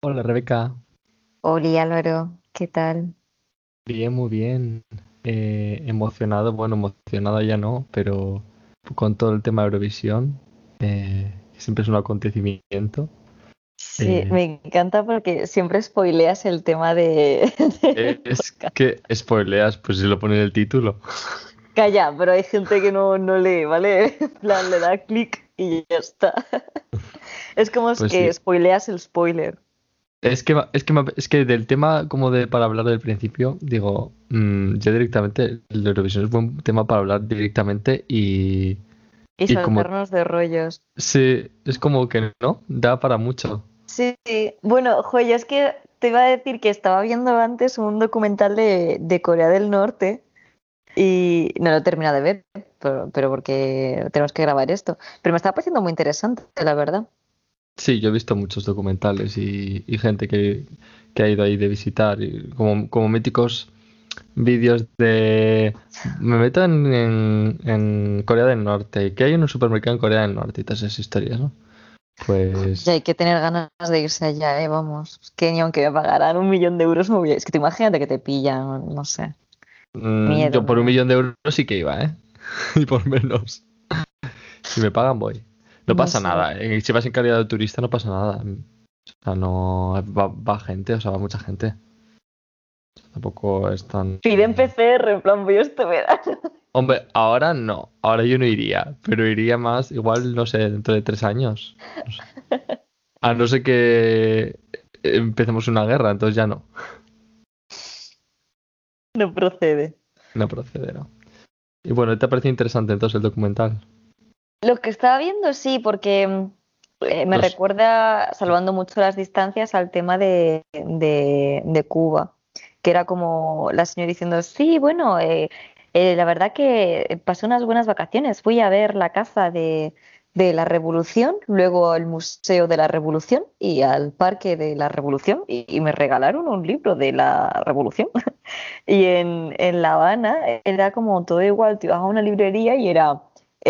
Hola Rebeca, Hola Álvaro, ¿qué tal? bien, muy bien. Eh, emocionado, bueno, emocionado ya no, pero con todo el tema de Eurovisión, eh, siempre es un acontecimiento. Sí, Eh, me encanta porque siempre spoileas el tema de, es que spoileas, pues si lo pone en el título. Calla, pero hay gente que no, no lee, ¿vale? En plan, le da clic y ya está. Es como es Pues sí. que spoileas el spoiler. Es que, es que, es que del tema, como de para hablar del principio, digo, mm, yo directamente, el de Eurovisión es buen tema para hablar directamente y, Y y como, saltarnos de rollos. sí, es como que no, da para mucho. Sí, bueno, joya, es que te iba a decir que estaba viendo antes un documental de, de Corea del Norte y no lo he terminado de ver, pero, pero porque tenemos que grabar esto. Pero me estaba pareciendo muy interesante, la verdad. Sí, yo he visto muchos documentales y, y gente que, que ha ido ahí de visitar, y como, como míticos vídeos de... Me meto en, en, en Corea del Norte y que hay en un supermercado en Corea del Norte y todas esas historias, ¿no? Pues Ya hay que tener ganas de irse allá, ¿eh? Vamos. Que ni aunque me pagaran un millón de euros me voy a... Es que te imagínate que te pillan, no sé. mm, yo por un millón de euros sí que iba, ¿eh? Y por menos. Si me pagan, voy. No No pasa sé. nada. eh, Si vas en calidad de turista, no pasa nada. O sea, no... Va, va gente, o sea, va mucha gente. Tampoco es tan... Piden PCR, en plan, voy este verano. Hombre, ahora no, ahora yo no iría, pero iría más, igual, no sé, dentro de tres años. No sé. A no ser que empecemos una guerra, entonces ya no, No procede. no procede, ¿no? Y bueno, ¿te parece interesante entonces el documental? Lo que estaba viendo, sí, porque mm, eh, me recuerda, salvando mucho las distancias, al tema de, de, de Cuba, que era como la señora diciendo, sí, bueno, eh, eh, la verdad que pasé unas buenas vacaciones, fui a ver la casa de, de la Revolución, luego al Museo de la Revolución y al Parque de la Revolución, y, y me regalaron un libro de la Revolución. Y en, en La Habana era como todo igual, te ibas a una librería y era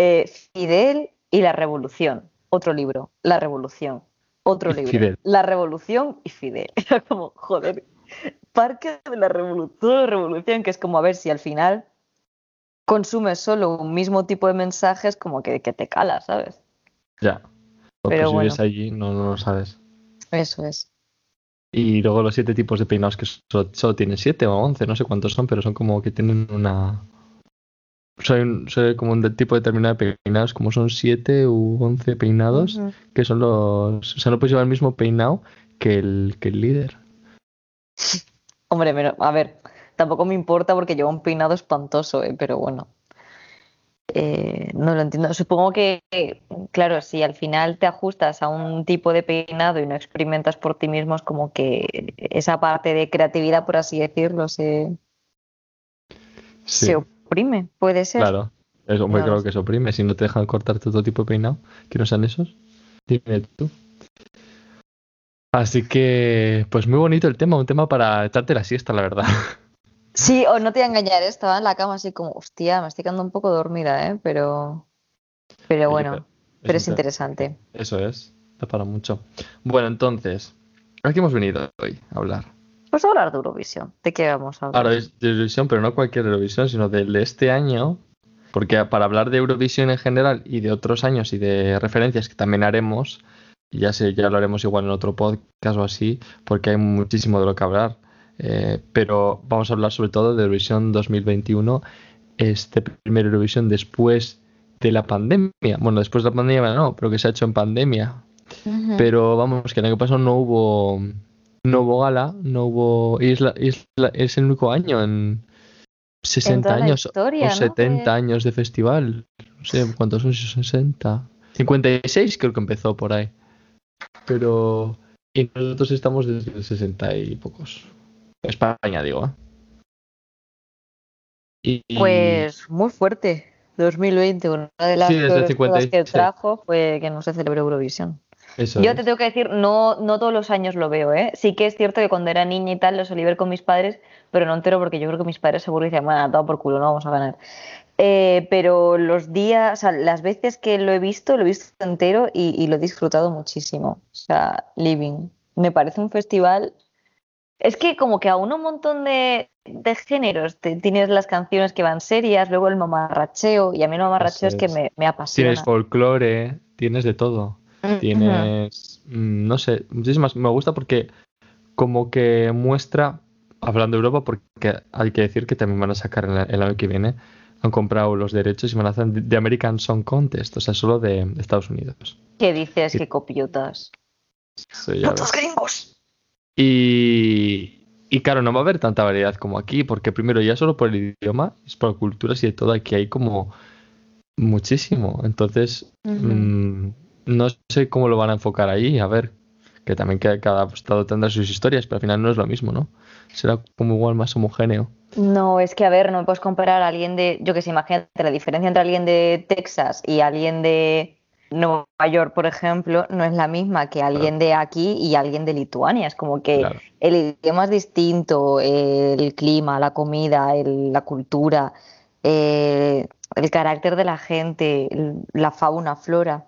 eh, Fidel y la Revolución, otro libro, La Revolución, otro libro, Fidel. La Revolución y Fidel. Era como, joder, Parque de la Revolución, Revolución, que es como a ver si al final consumes solo un mismo tipo de mensajes, como que, que te cala, ¿sabes? Ya, pues, Pero si vives bueno, allí, no, no lo sabes. eso es. Y luego los siete tipos de peinados que solo, solo tienen siete o once, no sé cuántos son, pero son como que tienen una... Soy, soy como un de- tipo determinado de peinados, como son siete u once peinados, Ujú. que son los... O sea, no puedes llevar el mismo peinado que el, que el líder. Hombre, pero, a ver, tampoco me importa porque lleva un peinado espantoso, ¿eh? Pero bueno. Eh, no lo entiendo. Supongo que, claro, si al final te ajustas a un tipo de peinado y no experimentas por ti mismo, es como que esa parte de creatividad, por así decirlo, se, se Sí, oprime. Puede ser. claro. Es, hombre, claro que se oprime. Si no te dejan cortar todo tipo de peinado, que no sean esos, dime tú. Así que, pues muy bonito el tema, un tema para echarte la siesta, la verdad. Sí, o no te voy a engañar, ¿eh? Estaba en la cama así como, hostia, me estoy quedando un poco dormida, ¿eh? Pero, pero bueno, pero es pero es interesante. interesante. Eso es, da para mucho. Bueno, entonces, ¿a qué hemos venido hoy a hablar? Pues a hablar de Eurovisión. ¿De qué vamos a Ahora hablar? es de Eurovisión, pero no cualquier Eurovisión, sino del de este año, porque para hablar de Eurovisión en general y de otros años y de referencias que también haremos, ya sé, ya lo haremos igual en otro podcast o así, porque hay muchísimo de lo que hablar. Eh, pero vamos a hablar sobre todo de Eurovisión 2021, este primer Eurovisión después de la pandemia. Bueno, después de la pandemia no, pero que se ha hecho en pandemia. Pero vamos, que el año pasado no hubo, no hubo gala, no hubo. y Es, la- es el único año en En 60 toda la años o historia, ¿no? 70 De- años de festival. No sé cuántos son, 60. 56 creo que empezó por ahí. Pero. Y nosotros estamos desde el 60 y pocos. España, digo, ¿eh? Y. Pues muy fuerte. 2020, una de las Sí, cosas que 56. trajo fue que no se celebró Eurovisión. Eso Yo te tengo que decir, no, no todos los años lo veo, ¿eh? Sí que es cierto que cuando era niña y tal lo solía ver con mis padres, pero no entero porque yo creo que mis padres seguro decían, bueno, todo por culo, no vamos a ganar. Eh, pero los días, o sea, las veces que lo he visto, lo he visto entero y, y lo he disfrutado muchísimo. O sea, living. me parece un festival. Es que como que a un montón de, de géneros. tienes las canciones que van serias, luego el mamarracheo, y a mí el mamarracheo es. que me, me, apasiona. Tienes folclore, tienes de todo. Tienes, mm, no sé, muchísimas. Me gusta porque como que muestra, hablando de Europa, porque hay que decir que también van a sacar el, año que viene, han comprado los derechos y van a hacer de American Song Contest, o sea, solo de Estados Unidos. ¿Qué dices? ¿Qué copiotas? ¡Putos gringos! Y, y claro, no va a haber tanta variedad como aquí, porque primero ya solo por el idioma, es por culturas y de todo, aquí hay como muchísimo. Entonces, no sé cómo lo van a enfocar ahí, a ver que también cada estado tendrá sus historias, pero al final no es lo mismo, ¿no? Será como igual más homogéneo. No, es que a ver, no puedes comparar a alguien de, yo que sé, imagínate la diferencia entre alguien de Texas y alguien de Nueva York, por ejemplo, no es la misma que alguien de aquí y alguien de Lituania. Es como que el idioma es distinto, el clima, la comida, la cultura, eh, el carácter de la gente, la fauna, flora.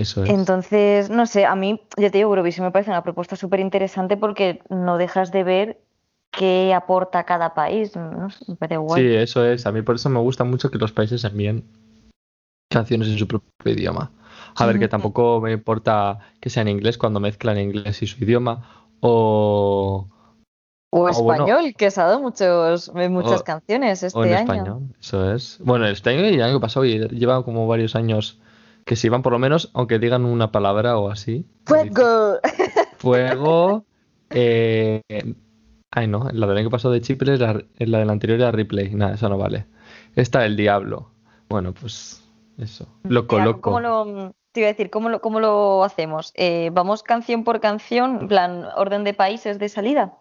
Eso es. Entonces, no sé, a mí, ya te digo, Eurovisión me parece una propuesta súper interesante porque no dejas de ver qué aporta cada país. ¿no? Me parece guay. Sí, eso es. A mí por eso me gusta mucho que los países envíen canciones en su propio idioma. A ver, que tampoco me importa que sea en inglés cuando mezclan inglés y su idioma. O. O, español, que se ha dado muchos, muchas canciones este o en año. español, eso es. Bueno, este año y el año pasado, y lleva como varios años que si van por lo menos, aunque digan una palabra o así. Fuego. Fuego. Eh, ay, no, la del año pasado de Chipre es la, la del anterior era Replay. Nada, eso no vale. Esta el Diablo. Bueno, pues eso. Lo coloco. ¿Cómo lo, te iba a decir, ¿cómo lo, cómo lo hacemos? Eh, ¿Vamos canción por canción, plan, orden de países de salida?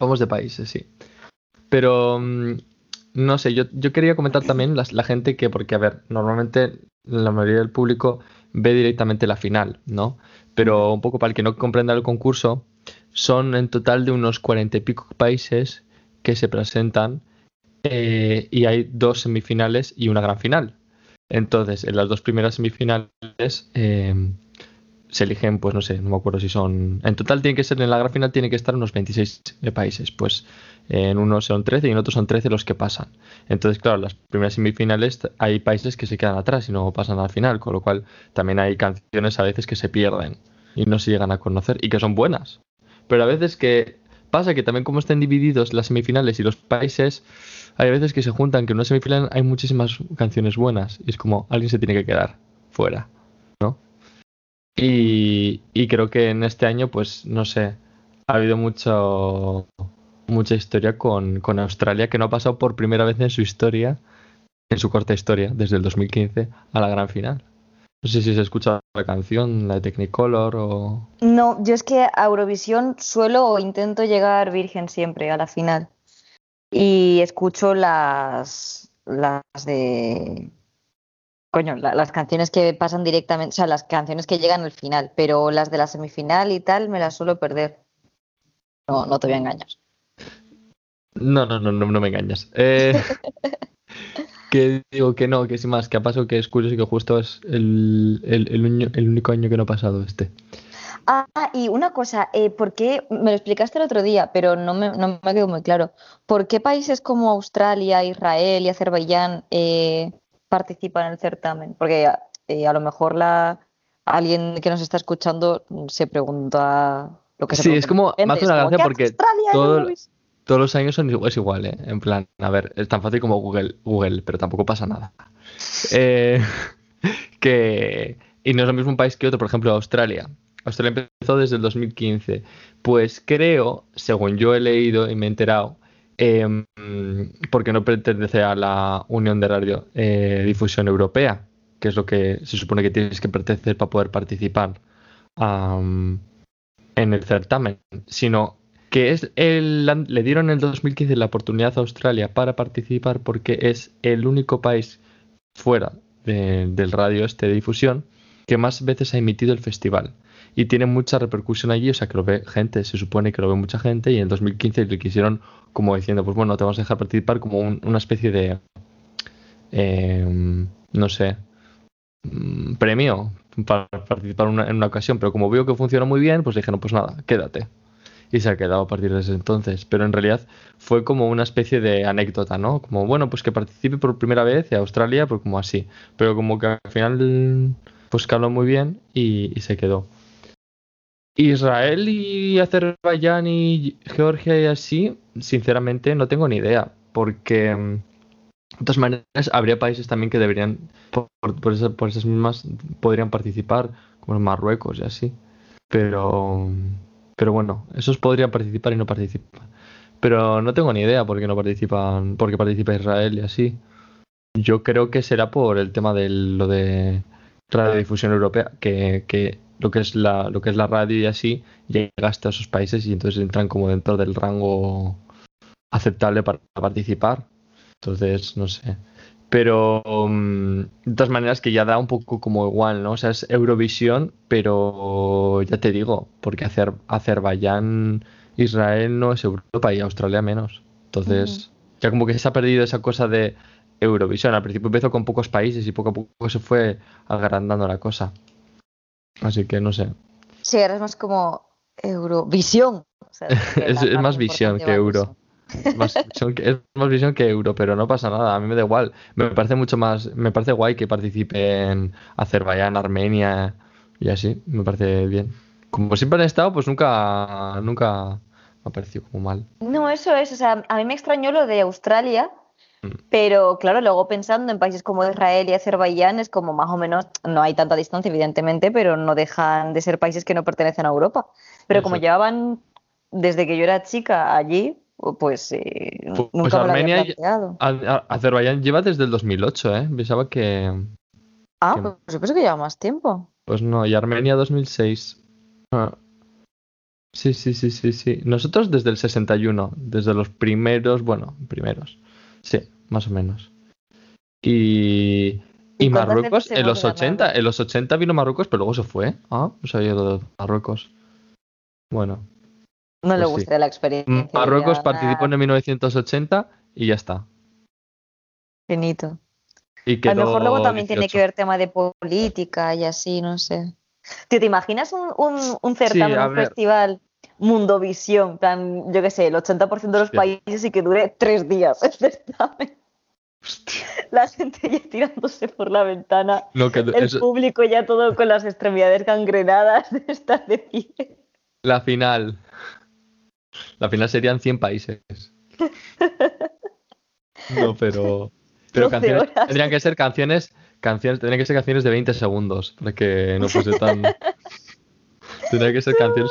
Vamos de países, sí. Pero mm, no sé, yo, yo quería comentar también la, la, gente que, porque a ver, normalmente la mayoría del público ve directamente la final, ¿no? Pero un poco para el que no comprenda el concurso, son en total de unos cuarenta y pico países que se presentan eh, y hay dos semifinales y una gran final. Entonces, en las dos primeras semifinales eh, se eligen, pues no sé, no me acuerdo si son. En total tiene que ser, en la gran final tiene que estar unos 26 países. Pues en unos son 13 y en otros son 13 los que pasan. Entonces, claro, las primeras semifinales hay países que se quedan atrás y no pasan al final, con lo cual también hay canciones a veces que se pierden y no se llegan a conocer y que son buenas. Pero a veces que pasa que también como están divididos las semifinales y los países, hay veces que se juntan que en una semifinal hay muchísimas canciones buenas y es como alguien se tiene que quedar fuera. Y, creo que en este año, pues no sé, ha habido mucho, mucha historia con, Australia que no ha pasado por primera vez en su historia, en su corta historia, desde el 2015 a la gran final. No sé si se escucha la canción, la de Technicolor o... No, yo es que a Eurovisión suelo o intento llegar virgen siempre a la final. Y escucho las, las de coño, las canciones que pasan directamente, o sea, las canciones que llegan al final, pero las de la semifinal y tal me las suelo perder. No, no te voy a engañar. No, no, no, no, me engañas. Eh, que digo que no, que sin más, que ha pasado que es curioso y que justo es el, el, único año que no ha pasado este. Ah, y una cosa, eh, ¿por qué? Me lo explicaste el otro día, pero no me, no me quedó muy claro. ¿Por qué países como Australia, Israel y Azerbaiyán eh, participa en el certamen? Porque eh, a lo mejor la alguien que nos está escuchando se pregunta lo que se Sí, es como, me hace una gracia porque todos los años son es igual, ¿eh? En plan, a ver, es tan fácil como Google, Google pero tampoco pasa nada. Eh, que, y no es lo mismo un país que otro, por ejemplo, Australia. Australia empezó desde el 2015. Pues creo, según yo he leído y me he enterado, Em, porque no pertenece a la Unión de Radio eh, Difusión Europea, que es lo que se supone que tienes que pertenecer para poder participar en el certamen, sino que es el, le dieron en el 2015 la oportunidad a Australia para participar porque es el único país fuera del radio este de difusión que más veces ha emitido el festival y tiene mucha repercusión allí, o sea que lo ve gente, se supone que lo ve mucha gente y en 2015 le quisieron como diciendo, pues bueno, te vamos a dejar participar como una especie de, em, no sé, mm, premio para participar en una, ocasión, pero como veo que funcionó muy bien, pues dijeron, pues nada, quédate. Y se ha quedado a partir de ese entonces. Pero en realidad fue como una especie de anécdota, ¿no? Como, bueno, pues que participe por primera vez en Australia, pues como así. Pero como que al final, pues caló muy bien y, y se quedó. Israel y Azerbaiyán y Georgia y así, sinceramente no tengo ni idea, porque mm, de todas maneras habría países también que deberían, por, por, esas, mismas, podrían participar, como Marruecos y así. Pero, pero bueno, esos podrían participar y no participan. Pero no tengo ni idea por qué no participan, porque participa Israel y así. Yo creo que será por el tema de lo de radiodifusión europea, que, que lo que es la, lo que es la radio y así, llega hasta esos países y entonces entran como dentro del rango aceptable para participar. Entonces, no sé. Pero mm, de todas maneras que ya da un poco como igual, ¿no? O sea, es Eurovisión, pero ya te digo, porque Azer Azerbaiyán, Israel no es Europa y Australia menos. Entonces, ya como que se ha perdido esa cosa de Eurovisión. Al principio empezó con pocos países y poco a poco se fue agrandando la cosa. Así que no sé. Sí, ahora es más como Eurovisión. es, más visión que euro. Es más, visión que euro, pero no pasa nada, a mí me da igual. Me parece mucho más, me parece guay que participe en Azerbaiyán, Armenia y así, me parece bien. Como siempre han estado, pues nunca, nunca me ha parecido como mal. No, eso es, o sea, a mí me extrañó lo de Australia, Mm. Pero claro, luego pensando en países como Israel y Azerbaiyán es como más o menos, no hay tanta distancia evidentemente, pero no dejan de ser países que no pertenecen a Europa. Pero como llevaban desde que yo era chica allí, pues, eh, pues nunca me lo había planteado. Azerbaiyán lleva desde el 2008, ¿eh? Pensaba que... Ah, pues yo pensé que lleva más tiempo. Pues no, y Armenia 2006. Ah. Sí, sí, sí, sí, sí. Nosotros desde el 61, desde los primeros, bueno, primeros. Sí, más o menos. Y, y, Marruecos en los 80, en los 80 vino Marruecos, pero luego se fue. Ah, no sabía lo de Marruecos. Bueno. No le pues gustaría la experiencia. Marruecos participó en 1980 y ya está. Finito. Y a lo mejor luego también tiene que ver tema de política y así, no sé. ¿Te, imaginas un, un, un certamen, un festival Mundovisión, plan, yo qué sé, el 80% de los países y que dure tres días el certamen. La gente ya tirándose por la ventana. el público ya todo con las extremidades gangrenadas de estar de pie. La final. La final serían 100 países. No, pero. Pero canciones. Tendrían que ser canciones. Canciones. Tendrían que ser canciones de 20 segundos. Para que no fuese tan. tendrían que ser canciones.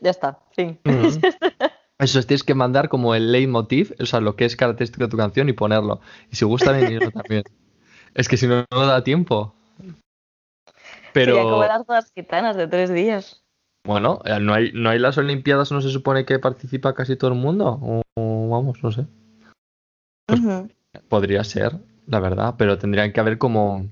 Ya está, fin. Eso es, tienes que mandar como el leitmotiv, o sea, lo que es característico de tu canción y ponerlo. Y si gusta, venirlo también. Es que si no, no da tiempo. Pero... Sería como las dos gitanas de tres días. Bueno, eh, ¿no hay, ¿no hay las Olimpiadas, no se supone que participa casi todo el mundo? O, vamos, no sé. Pues podría ser, la verdad, pero tendrían que haber como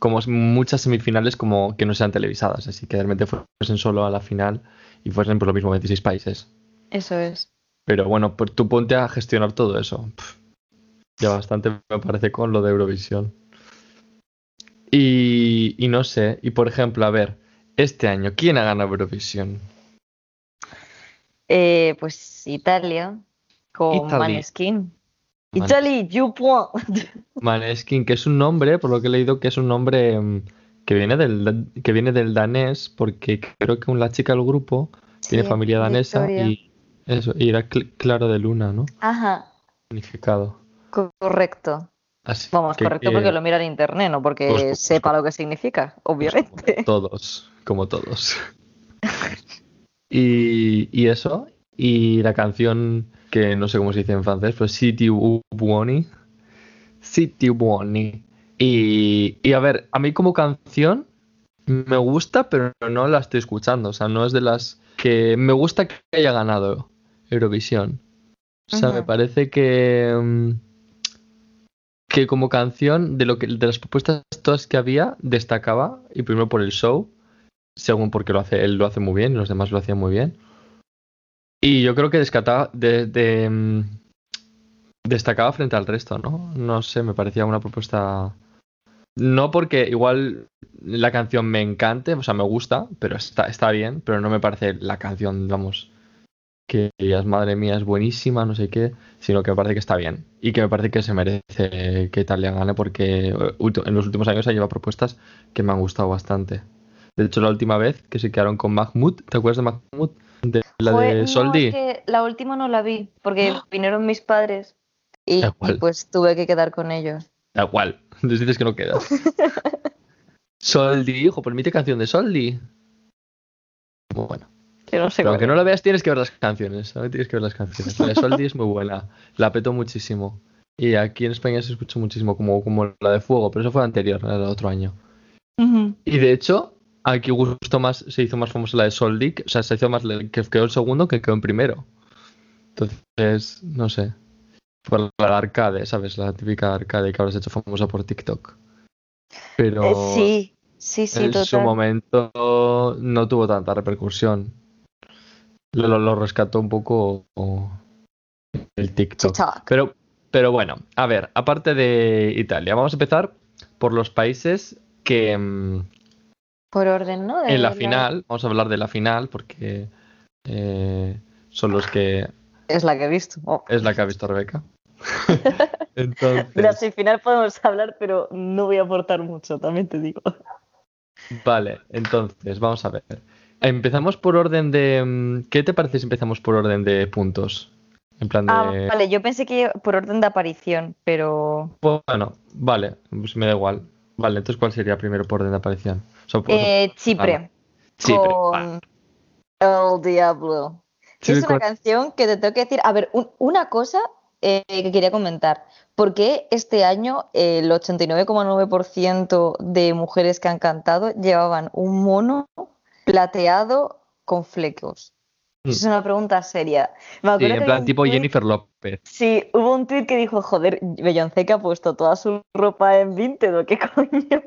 como muchas semifinales como que no sean televisadas, así que realmente fuesen solo a la final y fuesen por lo mismo 26 países. Eso es. Pero bueno, pues tú ponte a gestionar todo eso. ya bastante me parece con lo de Eurovisión. Y, y, no sé, y por ejemplo, a ver, este año, ¿quién ha ganado Eurovisión? Eh, pues Italia, con Maneskin. Italy, you point. Maneskin, que es un nombre, por lo que he leído, que es un nombre mm, que viene del, que viene del danés, porque creo que la chica del grupo tiene familia danesa y eso, y era claro de luna, ¿no? Ajá. Significado. Correcto. Vamos, correcto porque lo mira en internet, no porque sepa lo que significa, obviamente. todos, como todos. y, y eso, y la canción que no sé cómo se dice en francés, pues City Buoni. City Buoni. Y, y a ver, a mí como canción me gusta, pero no la estoy escuchando. O sea, no es de las que me gusta que haya ganado Eurovisión. O sea, me parece que mm, que como canción de lo que de las propuestas todas que había destacaba y primero por el show, según porque lo hace él lo hace muy bien y los demás lo hacían muy bien. Y yo creo que de, mm, destacaba frente al resto, ¿no? No sé, me parecía una propuesta No porque igual la canción me encante, o sea, me gusta, pero está, está bien, pero no me parece la canción, vamos, que digas, madre mía, es buenísima, no sé qué, sino que me parece que está bien y que me parece que se merece que Italia gane porque eh, en los últimos años ha llevado propuestas que me han gustado bastante. De hecho, la última vez que se quedaron con Mahmoud, ¿te acuerdas de Mahmoud? De la de Soldi. la última no la vi porque vinieron mis padres y, pues tuve que quedar con ellos. Da igual, les dices que no quedas. Soldi, hijo, permite canción de Soldi. Bueno. Pero aunque no lo veas, tienes que ver las canciones. Tienes que ver las canciones. La de Soldi es muy buena. La petó muchísimo. Y aquí en España se escucha muchísimo, como, como la de Fuego, pero eso fue anterior, era el otro año. Y de hecho, aquí gustó más, se hizo más famosa la de Soldi, o sea, se hizo más que quedó el segundo que quedó en primero. Entonces, no sé. Por la arcade, ¿sabes? La típica arcade que ahora se ha hecho famosa por TikTok. Pero. Eh, sí, sí, sí, En su momento no tuvo tanta repercusión. Lo, rescató un poco el TikTok. Pero, pero bueno, a ver, aparte de Italia, vamos a empezar por los países que. Mm, por orden, ¿no? en la, final, vamos a hablar de la final porque eh, son los que. Es la que he visto. Oh. Es la que ha visto Rebeca. Entonces... De la final podemos hablar, pero no voy a aportar mucho, también te digo. Vale, entonces, vamos a ver. Empezamos por orden de. Mm, ¿Qué te parece si empezamos por orden de puntos? En plan de... Ah, vale, yo pensé que por orden de aparición, pero. Bueno, vale, pues me da igual. Vale, entonces ¿cuál sería primero por orden de aparición? eh, Chipre. Chipre. Con El Diablo. es una canción que te tengo que decir. A ver, una cosa eh, que quería comentar. ¿Por qué este año el 89,9% de mujeres que han cantado llevaban un mono plateado con flecos? Mm. Es una pregunta seria. sí, en plan tipo Jennifer López. Sí, hubo un tweet que dijo, joder, Beyoncé que ha puesto toda su ropa en Vinted, ¿qué coño?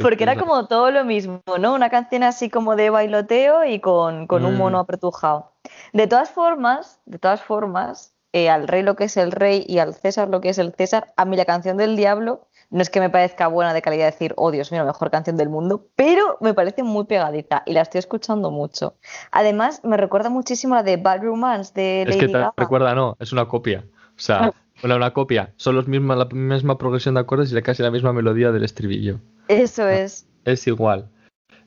Porque era como todo lo mismo, ¿no? Una canción así como de bailoteo y con, un mm. mono apretujado. De todas formas, de todas formas, eh, al rey lo que es el rey y al César lo que es el César, a mí la canción del diablo no es que me parezca buena de calidad decir, oh Dios mío, la mejor canción del mundo, pero me parece muy pegadiza y la estoy escuchando mucho. Además, me recuerda muchísimo a la de Bad Romance de Lady Es que te recuerda, no, es una copia. O sea, una, una copia. Son los mismos, la misma progresión de acordes y casi la misma melodía del estribillo. Eso es. Es igual.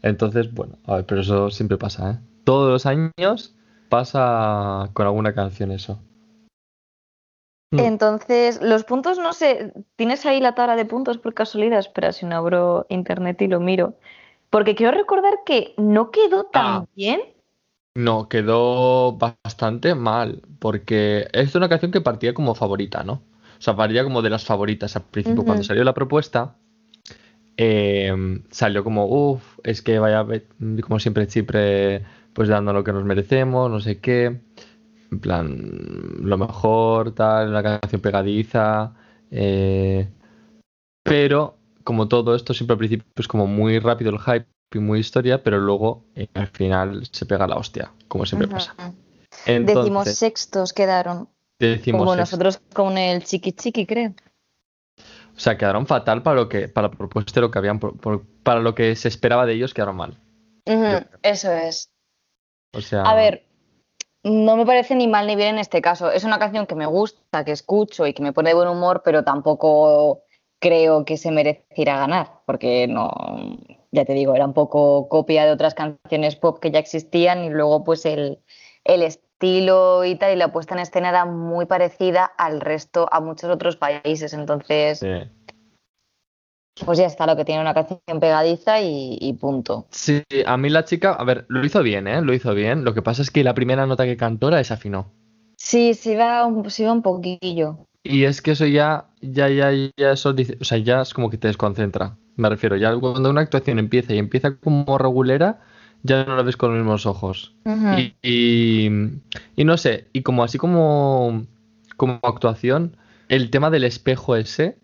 Entonces, bueno, a ver, pero eso siempre pasa, ¿eh? Todos los años pasa con alguna canción eso. Mm. Entonces, los puntos, no sé, ¿tienes ahí la tabla de puntos por casualidad? Espera, si no abro internet y lo miro. Porque quiero recordar que no quedó tan ah. bien. No, quedó bastante mal, porque es una canción que partía como favorita, ¿no? O sea, partía como de las favoritas al principio. Cuando salió la propuesta, eh, salió como, uff, es que vaya, como siempre Chipre, pues dando lo que nos merecemos, no sé qué en plan, lo mejor, tal, una canción pegadiza. Eh, pero, como todo esto, siempre al principio es como muy rápido el hype y muy historia, pero luego eh, al final se pega la hostia, como siempre pasa. Decimos sextos quedaron. Decimos como nosotros con el chiqui chiqui, creo. O sea, quedaron fatal para lo que, para la propuesta lo que habían, para lo que se esperaba de ellos, quedaron mal. eso es. O sea. A ver, no me parece ni mal ni bien en este caso. Es una canción que me gusta, que escucho y que me pone de buen humor, pero tampoco creo que se mereciera ganar, porque no, ya te digo, era un poco copia de otras canciones pop que ya existían y luego pues el, estilo y tal y la puesta en escena era muy parecida al resto, a muchos otros países. Entonces, pues ya está, lo que tiene una canción pegadiza y, punto. Sí, a mí la chica, a ver, lo hizo bien, ¿eh? Lo hizo bien. Lo que pasa es que la primera nota que cantó la desafinó. Sí, se iba un, se iba un poquillo. Y es que eso ya, ya, ya, ya, eso o sea, ya es como que te desconcentra. Me refiero, ya cuando una actuación empieza y empieza como regulera, ya no la ves con los mismos ojos. y, y, no sé, y como así como, como actuación, el tema del espejo ese,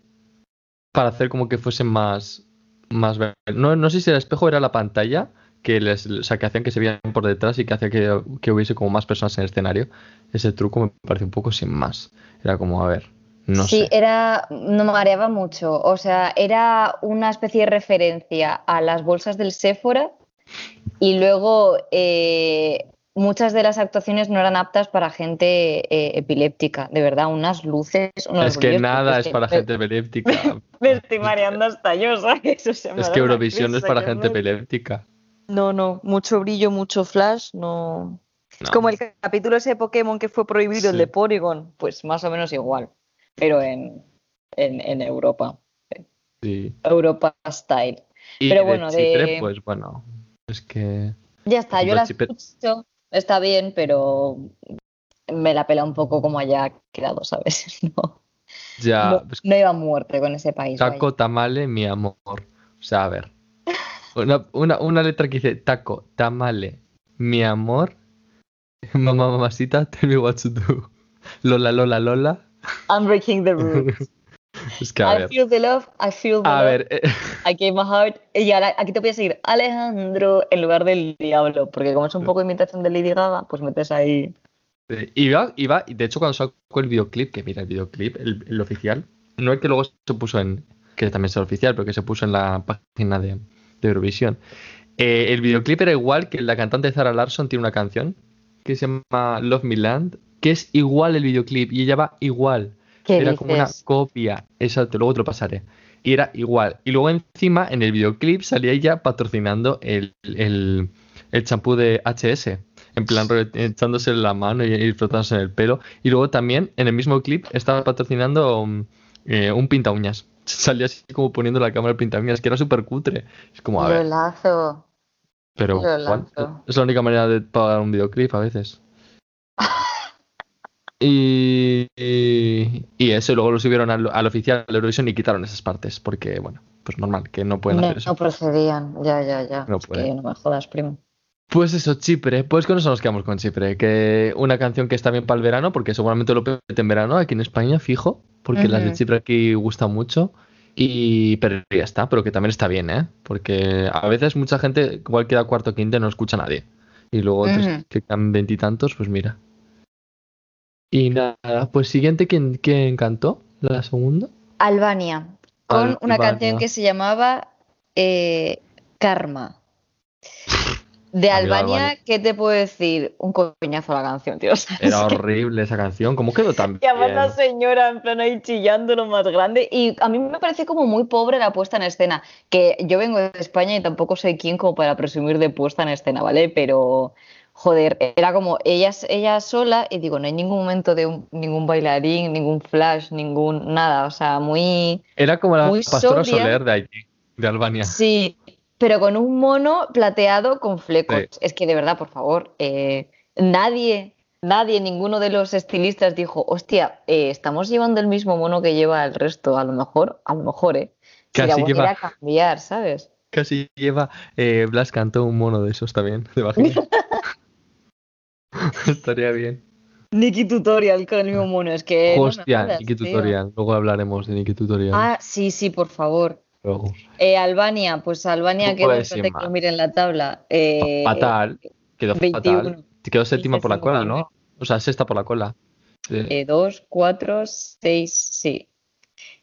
para hacer como que fuesen más. más no, no sé si el espejo era la pantalla, que les, o sea, que hacían que se vieran por detrás y que hacía que, que, hubiese como más personas en el escenario. Ese truco me parece un poco sin más. Era como, a ver, No sí, sé. era, no me mareaba mucho. O sea, era una especie de referencia a las bolsas del Sephora y luego eh, muchas de las actuaciones no eran aptas para gente eh, epiléptica. De verdad, unas luces, unos Es que brillos, nada es que para gente epiléptica. Me estoy mareando hasta yo, ¿sabes? O sea, me Es que Eurovisión no es para gente me- epiléptica. No, no, mucho brillo, mucho flash, no. Es como el capítulo ese de Pokémon que fue prohibido, el de Porygon. Pues más o menos igual, pero en, en, en Europa. Sí. Europa style. Y Pero de bueno, Chipre, de- pues bueno, es que Ya está, yo la escucho, está bien, pero me la pela un poco como haya quedado, ¿sabes? No, ya no, pues, no iba a muerte con ese país. vaya. taco tamale mi amor. O sea, a ver. Una, una, una letra que dice taco tamale mi amor. Mamá mamacita, tell me what to do. Lola Lola Lola. I'm breaking the rules. Es que a I ver. feel the love, I feel the A love, ver, I gave my heart. Y ahora aquí te voy a seguir Alejandro en lugar del diablo, porque como es un poco imitación de Lady Gaga, pues metes ahí. Iba, iba, de hecho cuando sacó el videoclip, que mira el videoclip, el, el oficial, no el que luego se puso en, que también es el oficial, pero que se puso en la página de, de Eurovisión. Eh, el videoclip era igual que la cantante Zara Larson tiene una canción que se llama Love Me Land, que es igual el videoclip y ella va igual. ¿Qué Era como una copia, exacto, luego te lo pasaré. Y era igual. Y luego encima en el videoclip salía ella patrocinando el, el, el champú de HS. En plan, echándose la mano y, y frotándose en el pelo. Y luego también en el mismo clip estaba patrocinando eh, un pinta uñas. Salía así como poniendo la cámara el pinta uñas, que era súper cutre. Es como, a ver, pero es la única manera de pagar un videoclip a veces. Y, y, y eso, y luego lo subieron al, al oficial de Eurovisión y quitaron esas partes, porque, bueno, pues normal, que no pueden No, hacer eso. no procedían, ya, ya, ya. No Es que pueden. no me jodas, primo. Pues eso, Chipre, pues con eso nos quedamos con Chipre, que una canción que está bien para el verano, porque seguramente lo pete en verano aquí en España, fijo, porque las de. Chipre aquí gustan mucho, y pero ya está, pero que también está bien, ¿eh? Porque a veces mucha gente, igual queda cuarto o quinto, no escucha a nadie, y luego que quedan veintitantos, pues mira. Y nada, pues siguiente, ¿quién, quién cantó? ¿La segunda? Albania, con una canción que se llamaba eh, Karma. De Albania, Albania. ¿qué te puedo decir? Un coñazo la canción, tío. ¿sabes? Era horrible esa canción, ¿cómo quedó tan Y además la señora en plan ahí chillando lo más grande. Y a mí me parece como muy pobre la puesta en escena. Que yo vengo de España y tampoco soy quien como para presumir de puesta en escena, ¿vale? Pero, joder, era como ella, ella sola y digo, no hay ningún momento de un- ningún bailarín, ningún flash, ningún nada. O sea, muy... Era como la pastora sobria. Soler de Haití, de Albania. Sí, pero con un mono plateado con flecos. Sí. Es que de verdad, por favor, eh, nadie, nadie, ninguno de los estilistas dijo, hostia, eh, estamos llevando el mismo mono que lleva el resto. A lo mejor, a lo mejor, ¿eh? Casi lleva- a cambiar, ¿sabes? Casi lleva. Eh, Blas cantó un mono de esos también, de vagina. Estaría bien. Nikki Tutorial con el mismo mono, es que. no Hostia, jodas, tío. Tutorial. Luego hablaremos de Niki Tutorial. Ah, sí, sí, por favor. luego. Eh, Albania, pues Albania, No que no miren la tabla. Eh, fatal. Quedó 21. fatal. Quedó séptima por la cola, 59. ¿no? O sea, sexta por la cola. Sí. Eh, dos, cuatro, seis, sí.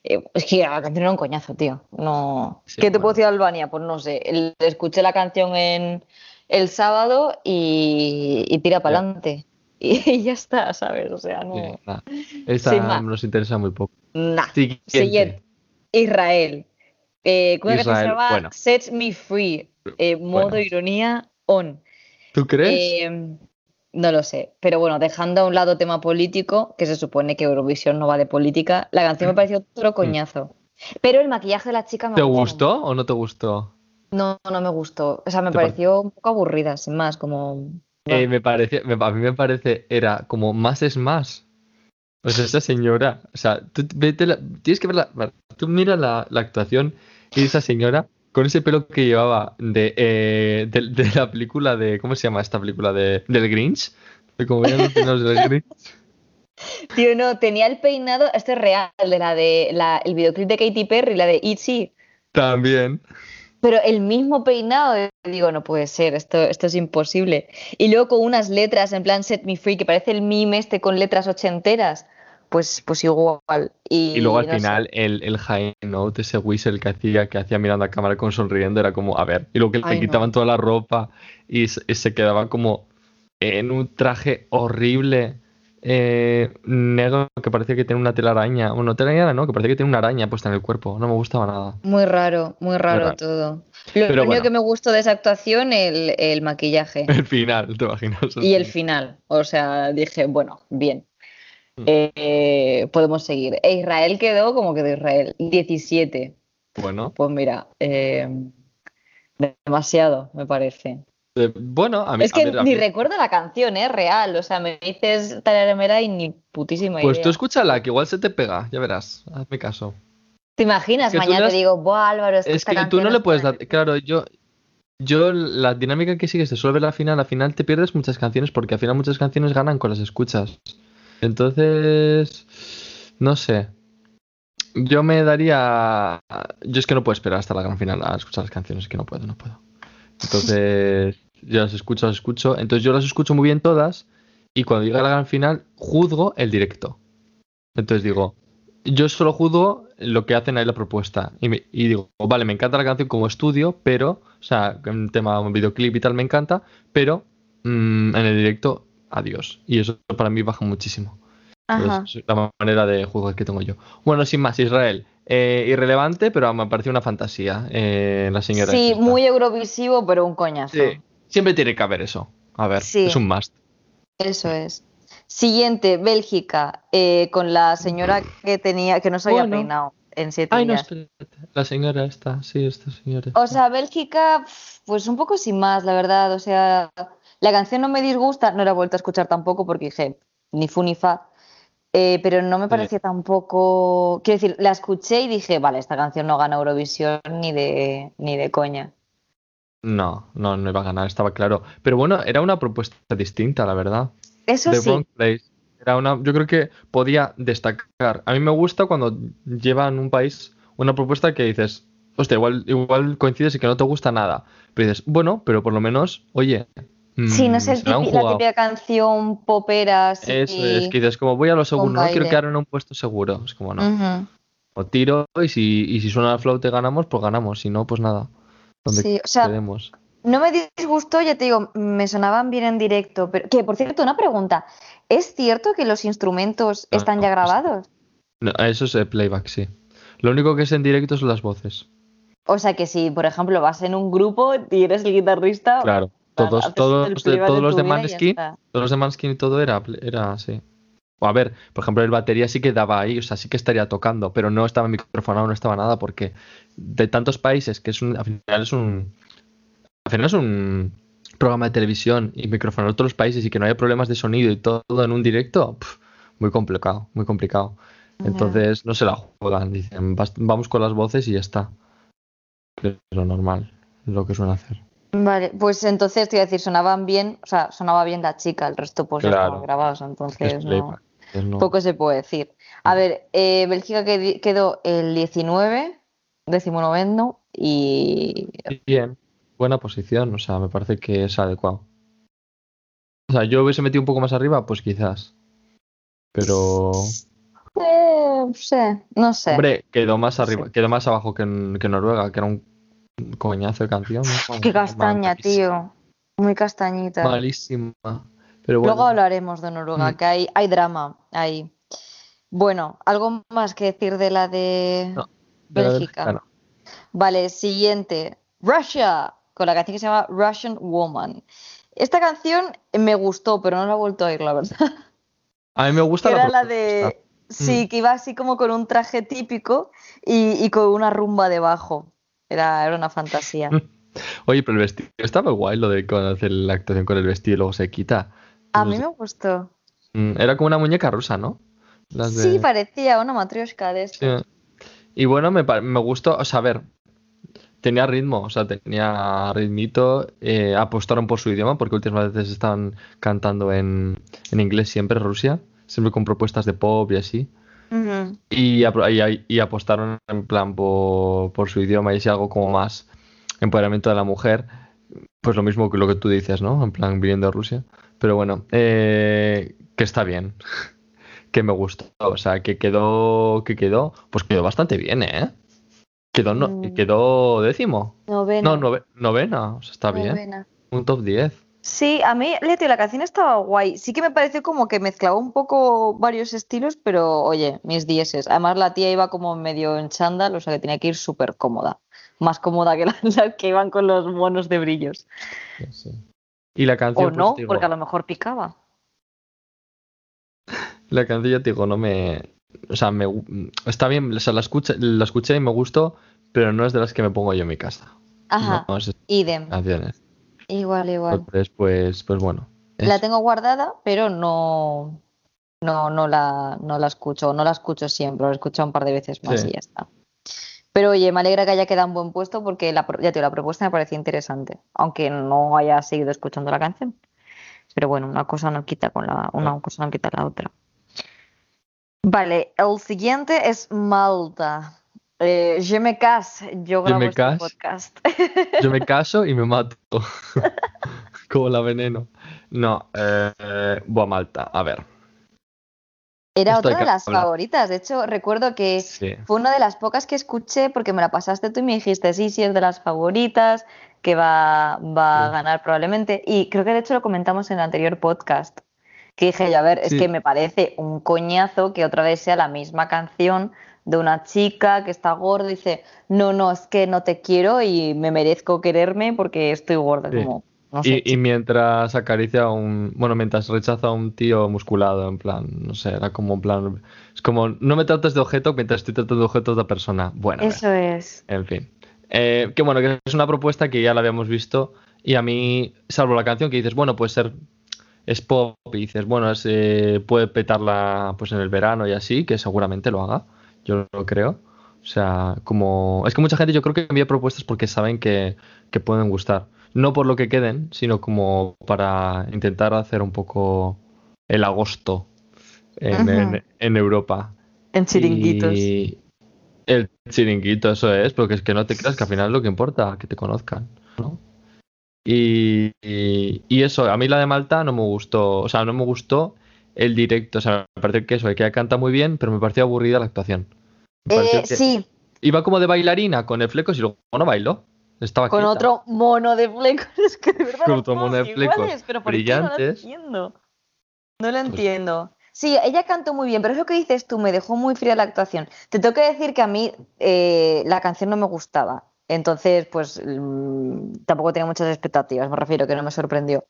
Eh, es que la canción era un coñazo, tío. No. Sí, ¿Qué te bueno. puedo decir de Albania? Pues no sé. El- escuché la canción en el sábado y, y tira para adelante. Y, ya está, ¿sabes? O sea, no. Sí. Esta nos interesa muy poco. Nah. Siguiente. Siguiente. Israel. Eh, que se Israel, llama bueno. Set Me Free. Eh, modo Bueno. ironía on. ¿Tú crees? Eh, no lo sé, pero bueno, dejando a un lado tema político, que se supone que Eurovisión no va de política, la canción me pareció otro coñazo. Pero el maquillaje de la chica me ¿Te gustó o no te gustó? No, no me gustó. O sea, me ¿Te par- pareció un poco aburrida, sin más, como... Eh, me parece, me- a mí me parece, era como más es más. O sea, esa señora, o sea, tú vete la- tienes que ver la, vale, tú mira la, la actuación y esa señora con ese pelo que llevaba de, eh, de, de la película de, ¿cómo se llama esta película? De, del Grinch. De como los del Grinch. Tío, no, tenía el peinado, este es real, de la de la, el videoclip de Katy Perry, la de Itchy, También. Pero el mismo peinado, digo, no puede ser, esto, esto es imposible. Y luego con unas letras en plan Set Me Free, que parece el meme este con letras ochenteras. pues, pues igual. Y, Y luego al no sé. final el, el high note, ese whistle que hacía, que hacía mirando a cámara con sonriendo, era como, a ver. Y luego que le no. quitaban toda la ropa y, se- y se quedaba como en un traje horrible, eh, negro, que parecía que tenía una telaraña. Bueno, telaraña no, que parecía que tenía una araña puesta en el cuerpo. No me gustaba nada. Muy raro, muy raro, raro. todo. Lo único bueno. que me gustó de esa actuación, el, el maquillaje El final, te imaginas. y el final. O sea, dije, bueno, bien. Mm. Eh, podemos seguir. E Israel quedó como quedó Israel, 17. Bueno, Pues mira, eh, demasiado, me parece. Eh, bueno, a mí, Es que ver, ni mí- recuerdo la canción, ¿eh? Real. O sea, me dices tararamera y ni putísima Pues idea. tú escúchala, que igual se te pega, ya verás. Hazme caso. ¿Te imaginas? Es que Mañana las- te digo, Buah, Álvaro, es que Es esta que tú no le puedes dar. Claro, yo. Yo, la dinámica que sigues solo ver la final, al final te pierdes muchas canciones porque al final muchas canciones ganan con las escuchas. Entonces. No sé. Yo me daría. Yo es que no puedo esperar hasta la gran final a escuchar las canciones, es que no puedo, no puedo. Entonces. Yo las escucho, las escucho. Entonces yo las escucho muy bien todas. Y cuando llega la gran final, juzgo el directo. Entonces digo, yo solo juzgo lo que hacen ahí la propuesta. Y, me- y digo, vale, me encanta la canción como estudio, pero, o sea, en tema un videoclip y tal me encanta, pero mm, en el directo, adiós. Y eso para mí baja muchísimo. Ajá. Es la manera de juzgar que tengo yo. Bueno, sin más, Israel. eh, irrelevante, pero me pareció una fantasía. eh, la señora. Sí, esta. muy eurovisivo, pero un coñazo. Sí, Siempre tiene que haber eso. A ver, Sí. es un must. Eso es. Siguiente, Bélgica, eh, con la señora que tenía, que no se había Bueno. peinado en siete Ay, no, días. espérate. La señora esta, sí, esta señora. O sea, Bélgica, pues un poco sin más, la verdad. O sea, la canción no me disgusta, no la he vuelto a escuchar tampoco porque dije, ni fu ni fa. Eh, pero no me parecía tampoco. Quiero decir, la escuché y dije, vale, esta canción no gana Eurovisión ni de, ni de coña. No, no, no iba a ganar, estaba claro. Pero bueno, era una propuesta distinta, la verdad. Eso The sí, Wrong Place. Era una, yo creo que podía destacar. A mí me gusta cuando llevan un país una propuesta que dices, hostia, igual, igual coincides y que no te gusta nada. Pero dices, bueno, pero por lo menos, oye. Sí, no mm, es el se la típica canción popera así. Eso es, que dices, como voy a lo seguro, no quiero baile. quedar en un puesto seguro. Es como, no. O tiro y si, y si suena la flauta y ganamos, pues ganamos. Si no, pues nada. Donde Sí, o sea. No me disgustó, ya te digo, me sonaban bien en directo. Pero, que por cierto, una pregunta. ¿Es cierto que los instrumentos No, están no, ya grabados? No, eso es el playback, sí. Lo único que es en directo son las voces. O sea que si, por ejemplo, vas en un grupo y eres el guitarrista, Claro. Todos, el todos, todos los de Maneskin, todos los de Maneskin y todo era, era así. O a ver, por ejemplo, el batería sí que daba ahí, o sea, sí que estaría tocando, pero no estaba microfonado, no estaba nada, porque de tantos países que es un, al final es un, al final es un programa de televisión y microfonar todos los países y que no haya problemas de sonido y todo en un directo, pf, muy complicado, muy complicado. Entonces no se la juegan, dicen, "Bast- vamos con las voces y ya está. Es lo normal, lo que suelen hacer. Vale, pues entonces te iba a decir, sonaban bien, o sea, sonaba bien la chica, el resto pues ya Claro. estaban grabados, Es entonces no, playback, es no- poco se puede decir. A ver, eh, Bélgica quedó el 19, decimonoveno, y Bien, buena posición, o sea, me parece que es adecuado. O sea, yo hubiese metido un poco más arriba, pues quizás. Pero, eh, no sé, no sé. hombre, quedó más Sí. arriba, quedó más abajo que, en- que Noruega, que era un coñazo de canción. ¿no? Qué castaña, Malísima, tío. Muy castañita. Malísima. Pero bueno, Luego hablaremos de Noruega, Mm. que hay, hay drama ahí. Bueno, ¿algo más que decir de la de No, de la Bélgica? No. Vale, siguiente. Russia, con la canción que se llama Russian Woman. Esta canción me gustó, pero no la he vuelto a oír, la verdad. A mí me gusta la era la propuesta. de... Sí, que iba así como con un traje típico y, y con una rumba debajo. Era, era una fantasía. Oye, pero el vestido estaba guay, lo de cuando hace la actuación con el vestido y luego se quita. A No mí sé. me gustó. Mm, Era como una muñeca rusa, ¿no? Las de- Sí, parecía una matrioshka de Sí. estas. Y bueno, me, me gustó, o sea, a ver, tenía ritmo, o sea, tenía ritmito, eh, apostaron por su idioma, porque últimas veces están cantando en, en inglés siempre, Rusia, siempre con propuestas de pop y así, Ujú. y, y- y apostaron en plan por, por su idioma y así algo como más empoderamiento de la mujer, pues lo mismo que lo que tú dices, ¿no? En plan, viniendo de Rusia, pero bueno, eh, que está bien. que me gustó. O sea, que quedó, que quedó, pues quedó bastante bien, ¿eh? Quedó, no, Mm. quedó décimo. Novena. No, nove- novena, o sea, está bien. Un top 10. Sí, a mí, Leti, la canción estaba guay. Sí que me pareció como que mezclaba un poco varios estilos, pero oye, mis dieces. Además, la tía iba como medio en chándal, o sea que tenía que ir súper cómoda. Más cómoda que las, las que iban con los monos de brillos. Sí, sí. Y la canción, O pues, no, digo, porque a lo mejor picaba. la canción, ya te digo, no me. O sea, me, está bien, o sea, la, escuché, la escuché y me gustó, pero no es de las que me pongo yo en mi casa. Ajá, No, es de idem. canciones. Igual, igual. Entonces, pues, pues bueno. La tengo guardada, pero no, no, no la, no la escucho, no la escucho siempre, la escucho un par de veces más Sí. y ya está. Pero oye, me alegra que haya quedado en buen puesto porque la, ya te digo, la propuesta me parecía interesante, aunque no haya seguido escuchando la canción. Pero bueno, una cosa no quita con la, una cosa no quita la otra. Vale, el siguiente es Malta. Eh, Je me cas, yo grabo este cas. podcast. Yo me caso y me mato. Como la veneno. No, eh, buah, Malta. A ver. Era otra de las hablar. favoritas. De hecho, recuerdo que Sí. Fue una de las pocas que escuché porque me la pasaste tú y me dijiste, sí, sí, es de las favoritas, que va, va a ganar probablemente. Y creo que de hecho lo comentamos en el anterior podcast, que dije yo, a ver, es que me parece un coñazo que otra vez sea la misma canción de una chica que está gorda y dice, no, no, es que no te quiero y me merezco quererme porque estoy gorda. Sí. Como, no sé, Y, y mientras acaricia a un. Bueno, mientras rechaza a un tío musculado, en plan. No sé, era como en plan. Es como, no me trates de objeto mientras estoy tratando de objeto a otra persona. Bueno, ver, Eso es. en fin. Eh, que bueno, que es una propuesta que ya la habíamos visto. Y a mí, salvo la canción que dices, bueno, puede ser. Es pop y dices, bueno, es, eh, puede petarla pues en el verano y así, que seguramente lo haga. Yo lo creo. O sea, como. Es que mucha gente yo creo que envía propuestas porque saben que, que pueden gustar. No por lo que queden, sino como para intentar hacer un poco el agosto en, en- en Europa. En chiringuitos. Y el chiringuito, eso es, porque es que no te creas que al final es lo que importa, que te conozcan, ¿no? Y, y- y eso, a mí la de Malta no me gustó, o sea, no me gustó el directo, o sea, me parece que eso, que ella canta muy bien, pero me pareció aburrida la actuación. Pareció Eh, que sí, Iba como de bailarina con el flecos y luego no bailó. Estaba con quieta. otro mono de flecos. Es que de verdad Con otro mono de flecos iguales, pero ¿por qué? No lo brillantes. entiendo. No lo Pues- entiendo. Sí, ella cantó muy bien, pero es lo que dices tú, me dejó muy fría la actuación. Te tengo que decir que a mí eh, la canción no me gustaba. Entonces, pues mm, tampoco tenía muchas expectativas, me refiero que no me sorprendió.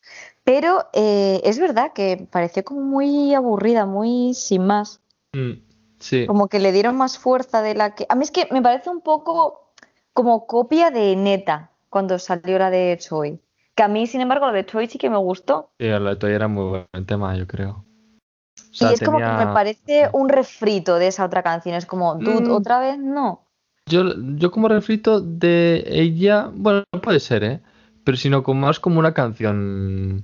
Pero eh, es verdad que pareció como muy aburrida, muy sin más. Mm, sí. Como que le dieron más fuerza de la que. A mí es que me parece un poco como copia de Neta cuando salió la de Choi. Que a mí, sin embargo, la de Choi sí que me gustó. Sí, la de Toy era muy buen tema, yo creo. O Y es como que me parece un refrito de esa otra canción. Es como, dude, Mm. otra vez no. Yo, yo como refrito de ella, bueno, puede ser, ¿eh? Pero sino como más como una canción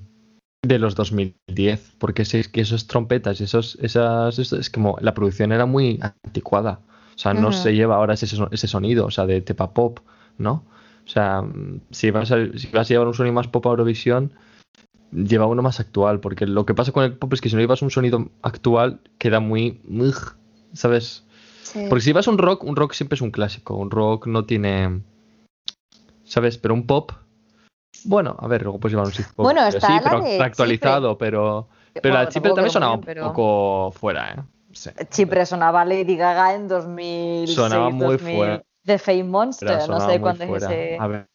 de los 2010, porque si es que esos trompetas y esos, esas, es como la producción era muy anticuada. O sea, no se lleva ahora ese, ese sonido, o sea, de tepa pop, ¿no? O sea, si vas a, si vas a llevar un sonido más pop a Eurovisión, lleva uno más actual, porque lo que pasa con el pop es que si no llevas un sonido actual, queda muy, ugh, Porque si vas un rock, un rock siempre es un clásico. Un rock no tiene. ¿Sabes? Pero un pop. Bueno, a ver, luego puedes llevar un synth pop. Bueno, está sí, la pero de actualizado, pero. Pero la Bueno, Chipre también sonaba un bien, pero- poco fuera, ¿eh? Sí. Chipre sonaba Lady Gaga en 2006, Sonaba muy 2000, fuera. The Fame Monster, no sé cuándo es ese, A ver.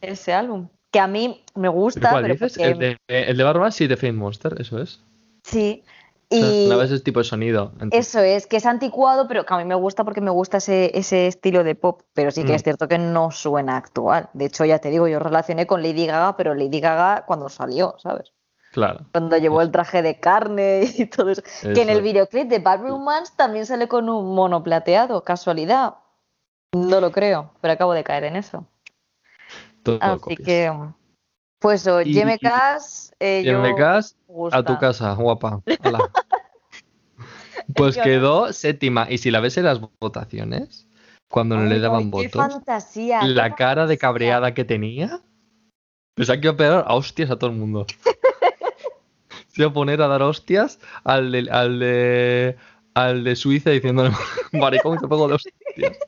ese álbum. Que a mí me ¿Pero gusta, cuál pero dices? porque- El de, el de sí, de Fame Monster, eso es. sí. Y Una vez ese tipo de sonido. Entonces, eso es, que es anticuado, pero que a mí me gusta porque me gusta ese, ese estilo de pop. Pero sí que Mm. es cierto que no suena actual. De hecho, ya te digo, yo relacioné con Lady Gaga, pero Lady Gaga cuando salió, ¿sabes? Claro. Cuando llevó el traje de carne y todo eso. Que en el videoclip de Bad Romance también sale con un mono plateado, casualidad. No lo creo, pero acabo de caer en eso. Todo Así copias. que, pues, o Y- Jeme Cass, eh, Y yo me cas a tu casa, guapa. Hala. Pues quedó séptima. Y si la ves en las votaciones, cuando no le daban qué votos, fantasía, qué la cara de cabreada que tenía, pensaba que iba a pegar a hostias a todo el mundo. se iba a poner a dar hostias al de, al de, al de Suiza diciéndole, maricón, te pongo de hostias.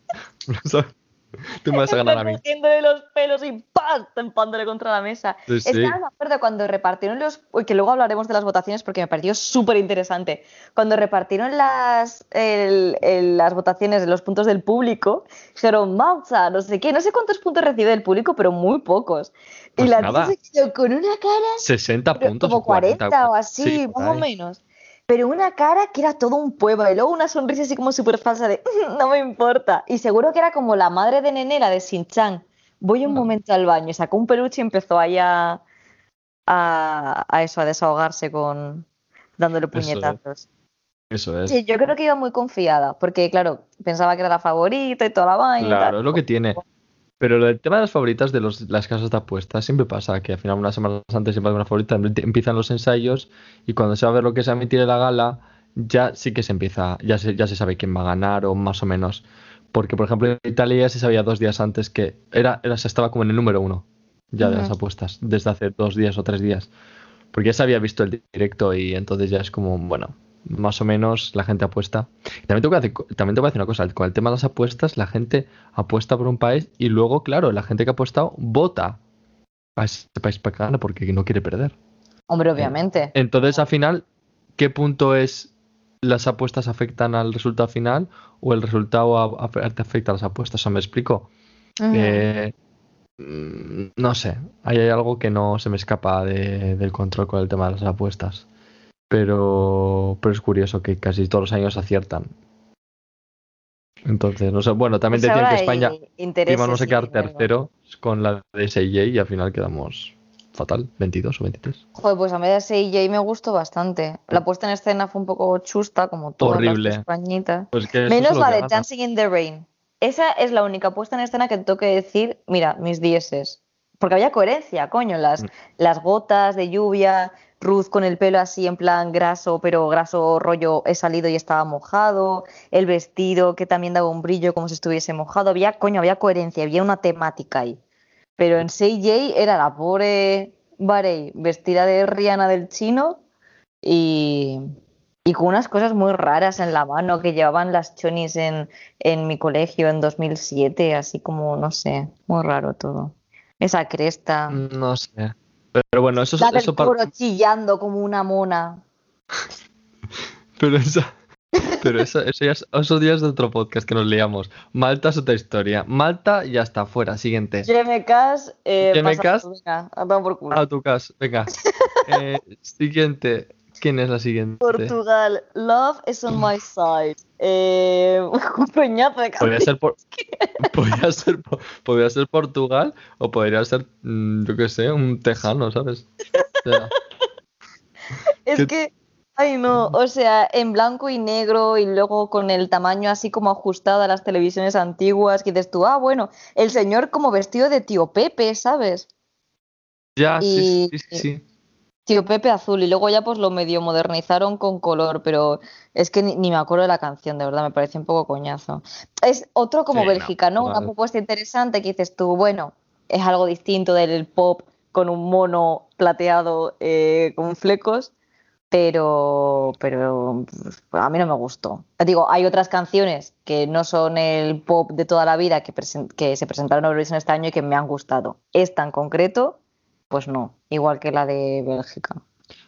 Tú me vas a ganar a mí. Cogiéndole los pelos y ¡pam! empándole contra la mesa. Sí, sí. ahora me acuerdo cuando repartieron los. Que luego hablaremos de las votaciones porque me pareció súper interesante. Cuando repartieron las, el- el- las votaciones de los puntos del público, dijeron Mauza, no sé qué, no sé cuántos puntos recibe el público, pero muy pocos. Pues y la nada. tía se quedó con una cara 60 pero puntos. como o 40, 40 o así, sí, más o menos. Pero una cara que era todo un pueblo y luego una sonrisa así como súper falsa de no me importa. Y seguro que era como la madre de Nene, la de Shin-Chan. Voy un momento al baño, y sacó un peluche y empezó ahí a, a, a eso, a desahogarse con dándole Eso es. puñetazos. Eso es. Sí, yo creo que iba muy confiada, porque claro, pensaba que era la favorita y toda la vaina. Claro, es lo que tiene. Pero del tema de las favoritas de los, las casas de apuestas siempre pasa que al final unas semanas antes siempre hay una favorita, empie- empiezan los ensayos y cuando se va a ver lo que se va a emitir en la gala, ya sí que se empieza, ya se, ya se sabe quién va a ganar o más o menos. Porque, por ejemplo, en Italia ya se sabía dos días antes que era, era se estaba como en el número uno ya de las apuestas, desde hace dos días o tres días. Porque ya se había visto el directo y entonces ya es como, bueno, más o menos la gente apuesta. También tengo que decir, también tengo que decir una cosa, con el tema de las apuestas, la gente apuesta por un país y luego, claro, la gente que ha apostado vota a ese país para que gane porque no quiere perder. Hombre, obviamente. Entonces, al final, ¿qué punto es las apuestas afectan al resultado final o el resultado te afecta a las apuestas? O sea, me explico. Eh, mm, no sé, ahí hay algo que no se me escapa de- del control con el tema de las apuestas. Pero, pero es curioso que casi todos los años aciertan. Entonces, no sé, bueno, también Pues decían que España íbamos a quedar tercero con la de SIJ y al final quedamos fatal, 22 o 23. Joder, pues a mí de CJ me gustó bastante. La puesta en escena fue un poco chusta, como todas Horrible. las Españitas. Pues que eso es Menos la de gana. Dancing in the Rain. Esa es la única puesta en escena que tengo que decir, mira, mis dieces. Porque había coherencia, coño, las, Mm. las gotas de lluvia, Ruth con el pelo así en plan graso, pero graso rollo he salido y estaba mojado, el vestido que también daba un brillo como si estuviese mojado, había, coño, había coherencia, había una temática ahí. Pero en CJ era la pobre Barey vestida de Rihanna del chino y, y con unas cosas muy raras en la mano que llevaban las chonis en, en mi colegio en 2007, así como, no sé, muy raro todo. Esa cresta. No sé. Pero bueno, eso, es- eso para- chillando como una mona. Pero esa, pero eso, eso ya es, esos días de otro podcast que nos leíamos. Malta es otra historia. Malta ya está fuera. Siguiente. Yemecas, eh, Yemecas. pasa- venga, a por culo. A tu caso, venga. Eh, siguiente. ¿Quién es la siguiente? Portugal, love is on my side. Eh, un peñazo de Podría ser, por, podría, ser, po- podría ser Portugal o podría ser, mm, yo qué sé, un tejano, ¿sabes? O sea, Es ¿Qué- que, ay no, o sea, en blanco y negro y luego con el tamaño así como ajustado a las televisiones antiguas, que dices tú, ah, bueno, el señor como vestido de tío Pepe, ¿sabes? ya, sí, Y- sí, sí, sí. Tío Pepe azul y luego ya pues lo medio modernizaron con color, pero es que ni, ni me acuerdo de la canción, de verdad, me parece un poco coñazo. Es otro como Sí, no, Bélgica, ¿no? Una propuesta interesante que dices tú, bueno, es algo distinto del pop con un mono plateado eh, con flecos, pero, pero a mí no me gustó. Digo, hay otras canciones que no son el pop de toda la vida que, que se presentaron en Eurovisión este año y que me han gustado. Esta en concreto, pues no, igual que la de Bélgica.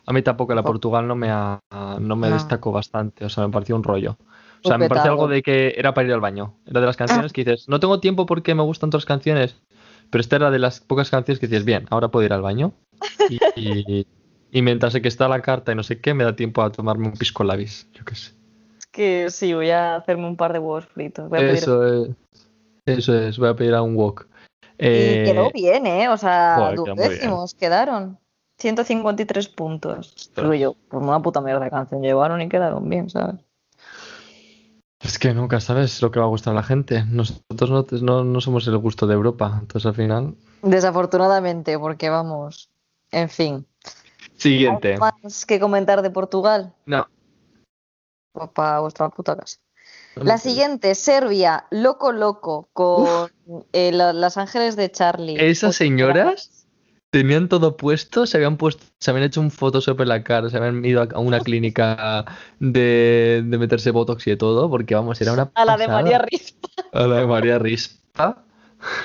A mí tampoco, la. Portugal no me, ha- no me No. destacó bastante, o sea, me pareció un rollo. O sea, me parece algo de que era para ir al baño. Era de las canciones que dices, no tengo tiempo porque me gustan otras canciones, pero esta era de las pocas canciones que dices, bien, ahora puedo ir al baño. Y, y- y mientras que está la carta y no sé qué, me da tiempo a tomarme un pisco labis, yo qué sé. Es que sí, voy a hacerme un par de huevos fritos. Voy a pedir- Eso es, eso es, voy a pedir a un wok. Y Eh, quedó bien, ¿eh? O sea, joder, duodécimos quedaron. 153 puntos. Digo yo, pues una puta mierda de canción llevaron y quedaron bien, ¿sabes? Es que nunca sabes lo que va a gustar a la gente. Nosotros no, no, no somos el gusto de Europa, entonces al final. Desafortunadamente, porque vamos. En fin. Siguiente. ¿Algo más que comentar de Portugal? No. Pues para vuestra puta casa. La siguiente, Serbia, Loco Loco, con eh, la- Las Ángeles de Charlie. Esas señoras, tenían todo puesto, se habían puesto, se habían hecho un Photoshop en la cara, se habían ido a una clínica de, de meterse Botox y de todo, porque vamos, era una A la de pasada. María Rispa. A la de María Rispa.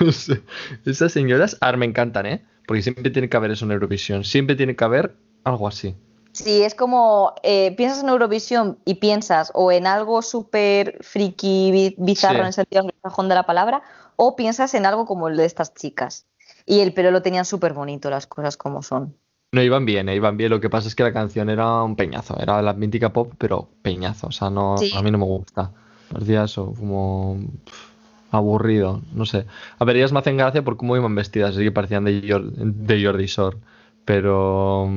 Esas señoras, ahora me encantan, ¿eh? Porque siempre tiene que haber eso en Eurovisión, siempre tiene que haber algo así. Sí, es como eh, piensas en Eurovisión y piensas o en algo súper friki, bi- bizarro Sí. en el sentido anglosajón de la palabra, o piensas en algo como el de estas chicas. Y el pelo lo tenían súper bonito, las cosas como son. No iban bien, eh, iban bien. Lo que pasa es que la canción era un peñazo, era la mítica pop, pero peñazo. O sea, no, Sí. a mí no me gusta. Parecía eso, como aburrido, no sé. A ver, ellas me hacen gracia por cómo iban vestidas, así que parecían de, Jor- de Jordi Shore. Pero.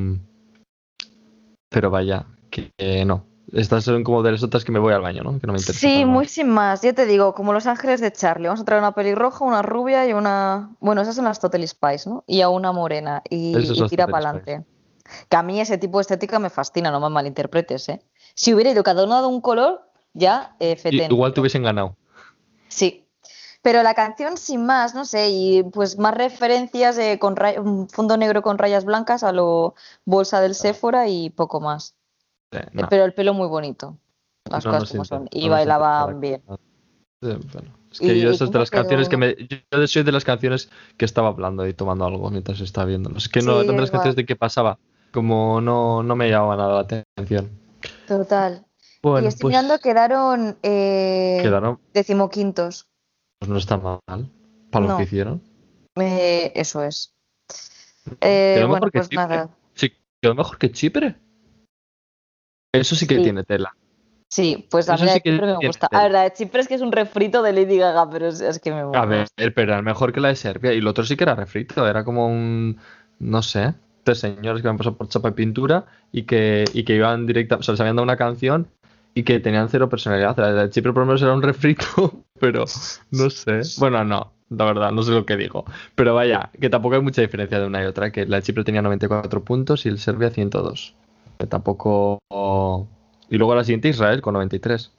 Pero vaya, que, que no. Estas son como de las otras que me voy al baño, ¿no? Que no me interesa. Sí, muy sin más. Ya te digo, como Los Ángeles de Charlie. Vamos a traer una pelirroja, una rubia y una. Bueno, esas son las Totally Spice, ¿no? Y a una morena. Y, y tira para adelante. Que a mí ese tipo de estética me fascina, no me malinterpretes, ¿eh? Si hubiera ido cada uno de un color, ya, eh, igual te hubiesen ganado. Sí. Pero la canción sin más, no sé, y pues más referencias de con ray- un fondo negro con rayas blancas a lo bolsa del Sephora y poco más. Eh, no. Pero el pelo muy bonito. Las No, cosas como siento, son. Y bailaban bien. Sí, bueno, es que yo y esas de las canciones que me. Yo soy de las canciones que estaba hablando y tomando algo mientras estaba viendo. Es que no, Sí, yo las canciones de qué pasaba. Como no, no me llamaba nada la atención. Total. Bueno, y estoy pues mirando, quedaron eh, quedaron. decimoquintos. Pues no está mal. Para lo que hicieron. Eh, eso es. Eh, Quedó bueno, pues Chipre. nada. Sí, quedó mejor que Chipre. Eso sí que Sí. tiene tela. Sí, pues Eso mía sí de Chipre me gusta. tela. A ver, la de Chipre es que es un refrito de Lady Gaga, pero es, es que me A gusta. ver, pero era mejor que la de Serbia. Y lo otro sí que era refrito. Era como un. No sé. Tres señores que habían pasado por chapa y pintura y que, y que iban directa. O sea, les habían dado una canción y que tenían cero personalidad. La de Chipre por lo menos era un refrito, pero no sé. Bueno, no. La verdad, no sé lo que digo. Pero vaya, que tampoco hay mucha diferencia de una y otra. Que la de Chipre tenía 94 puntos y el Serbia 102. Que tampoco. Y luego la siguiente Israel con 93.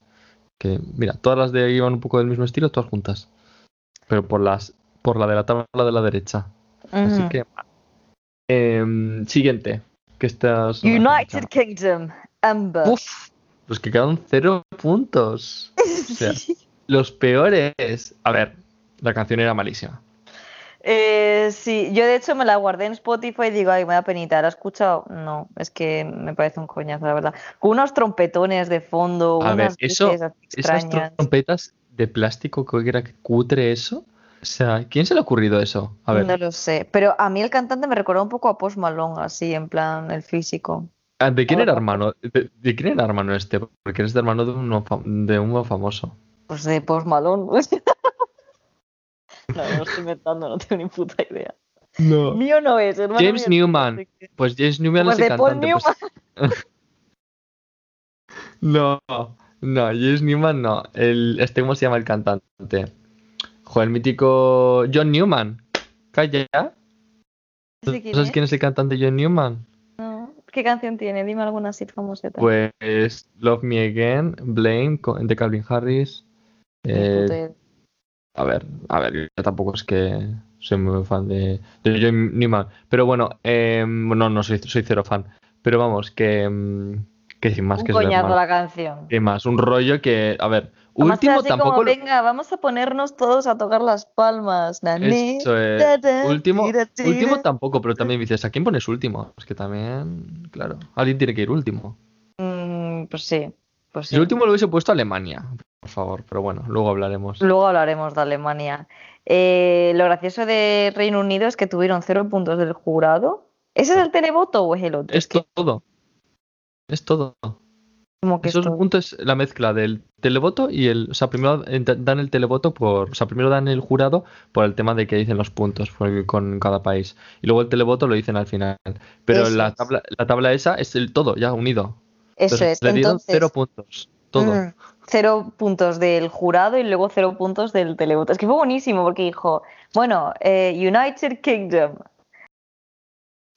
Que, mira, todas las de ahí iban un poco del mismo estilo, todas juntas. Pero por las por la de la tabla de la derecha. Así que. em, siguiente. Que me United Kingdom, Amber. Uf, los que quedaron cero puntos. O sea, los peores. A ver, la canción era malísima. Eh, sí, yo de hecho me la guardé en Spotify y digo, ay, me da penita, ¿la has escuchado? No, es que me parece un coñazo, la verdad. Con unos trompetones de fondo, A ver, eso- Esas trompetas de plástico, que era cutre eso. O sea, ¿quién se le ha ocurrido eso? A ver, No lo sé, pero a mí el cantante me recordó un poco a Post Malone, así, en plan, el físico. Ah, ¿de quién era hermano? ¿De, de quién era hermano este? Porque eres de hermano de uno, fam- de uno famoso. Pues de Post Malone. no, no lo estoy inventando, no tengo ni puta idea. No. Mío no es, hermano James mío, Newman. no. Pues James Newman Pues es el de Paul cantante. pues- No, no, James Newman no. El, este, ¿cómo se llama el cantante? Joder, el mítico John Newman. Calla. ¿No ¿Ese quién sabes es? quién es el cantante John Newman? ¿Qué canción tiene? Dime alguna así famoseta. Pues Love Me Again, Blame de Calvin Harris. Eh, a ver, a ver, yo tampoco es que soy muy fan de, de Newman. Pero bueno, eh, no, no soy, soy cero fan. Pero vamos, que, mm, que sin más un que coñazo la canción. ¿Qué más? Un rollo que, a ver, Además, último así tampoco. como, lo- venga, vamos a ponernos todos a tocar las palmas. Nani, Eso es. da, da, Último, tira, tira. último tampoco, pero también dices, ¿a quién pones último? Es que también, claro, alguien tiene que ir último. Mm, pues sí, pues sí. El último lo hubiese puesto Alemania, por favor, pero bueno, luego hablaremos. Luego hablaremos de Alemania. Eh, lo gracioso de Reino Unido es que tuvieron cero puntos del jurado. ¿Ese es el televoto o es el otro? Es que todo. Es todo. Como que Esos esto- puntos es la mezcla del televoto y el. O sea, primero dan el televoto por. O sea, primero dan el jurado por el tema de que dicen los puntos con cada país. Y luego el televoto lo dicen al final. Pero Eso la es. tabla, la tabla esa es el todo, ya unido. Eso Entonces, es. le dieron Entonces, cero puntos. Todo. mm, cero puntos del jurado y luego cero puntos del televoto. Es que fue buenísimo porque dijo, bueno, eh, United Kingdom,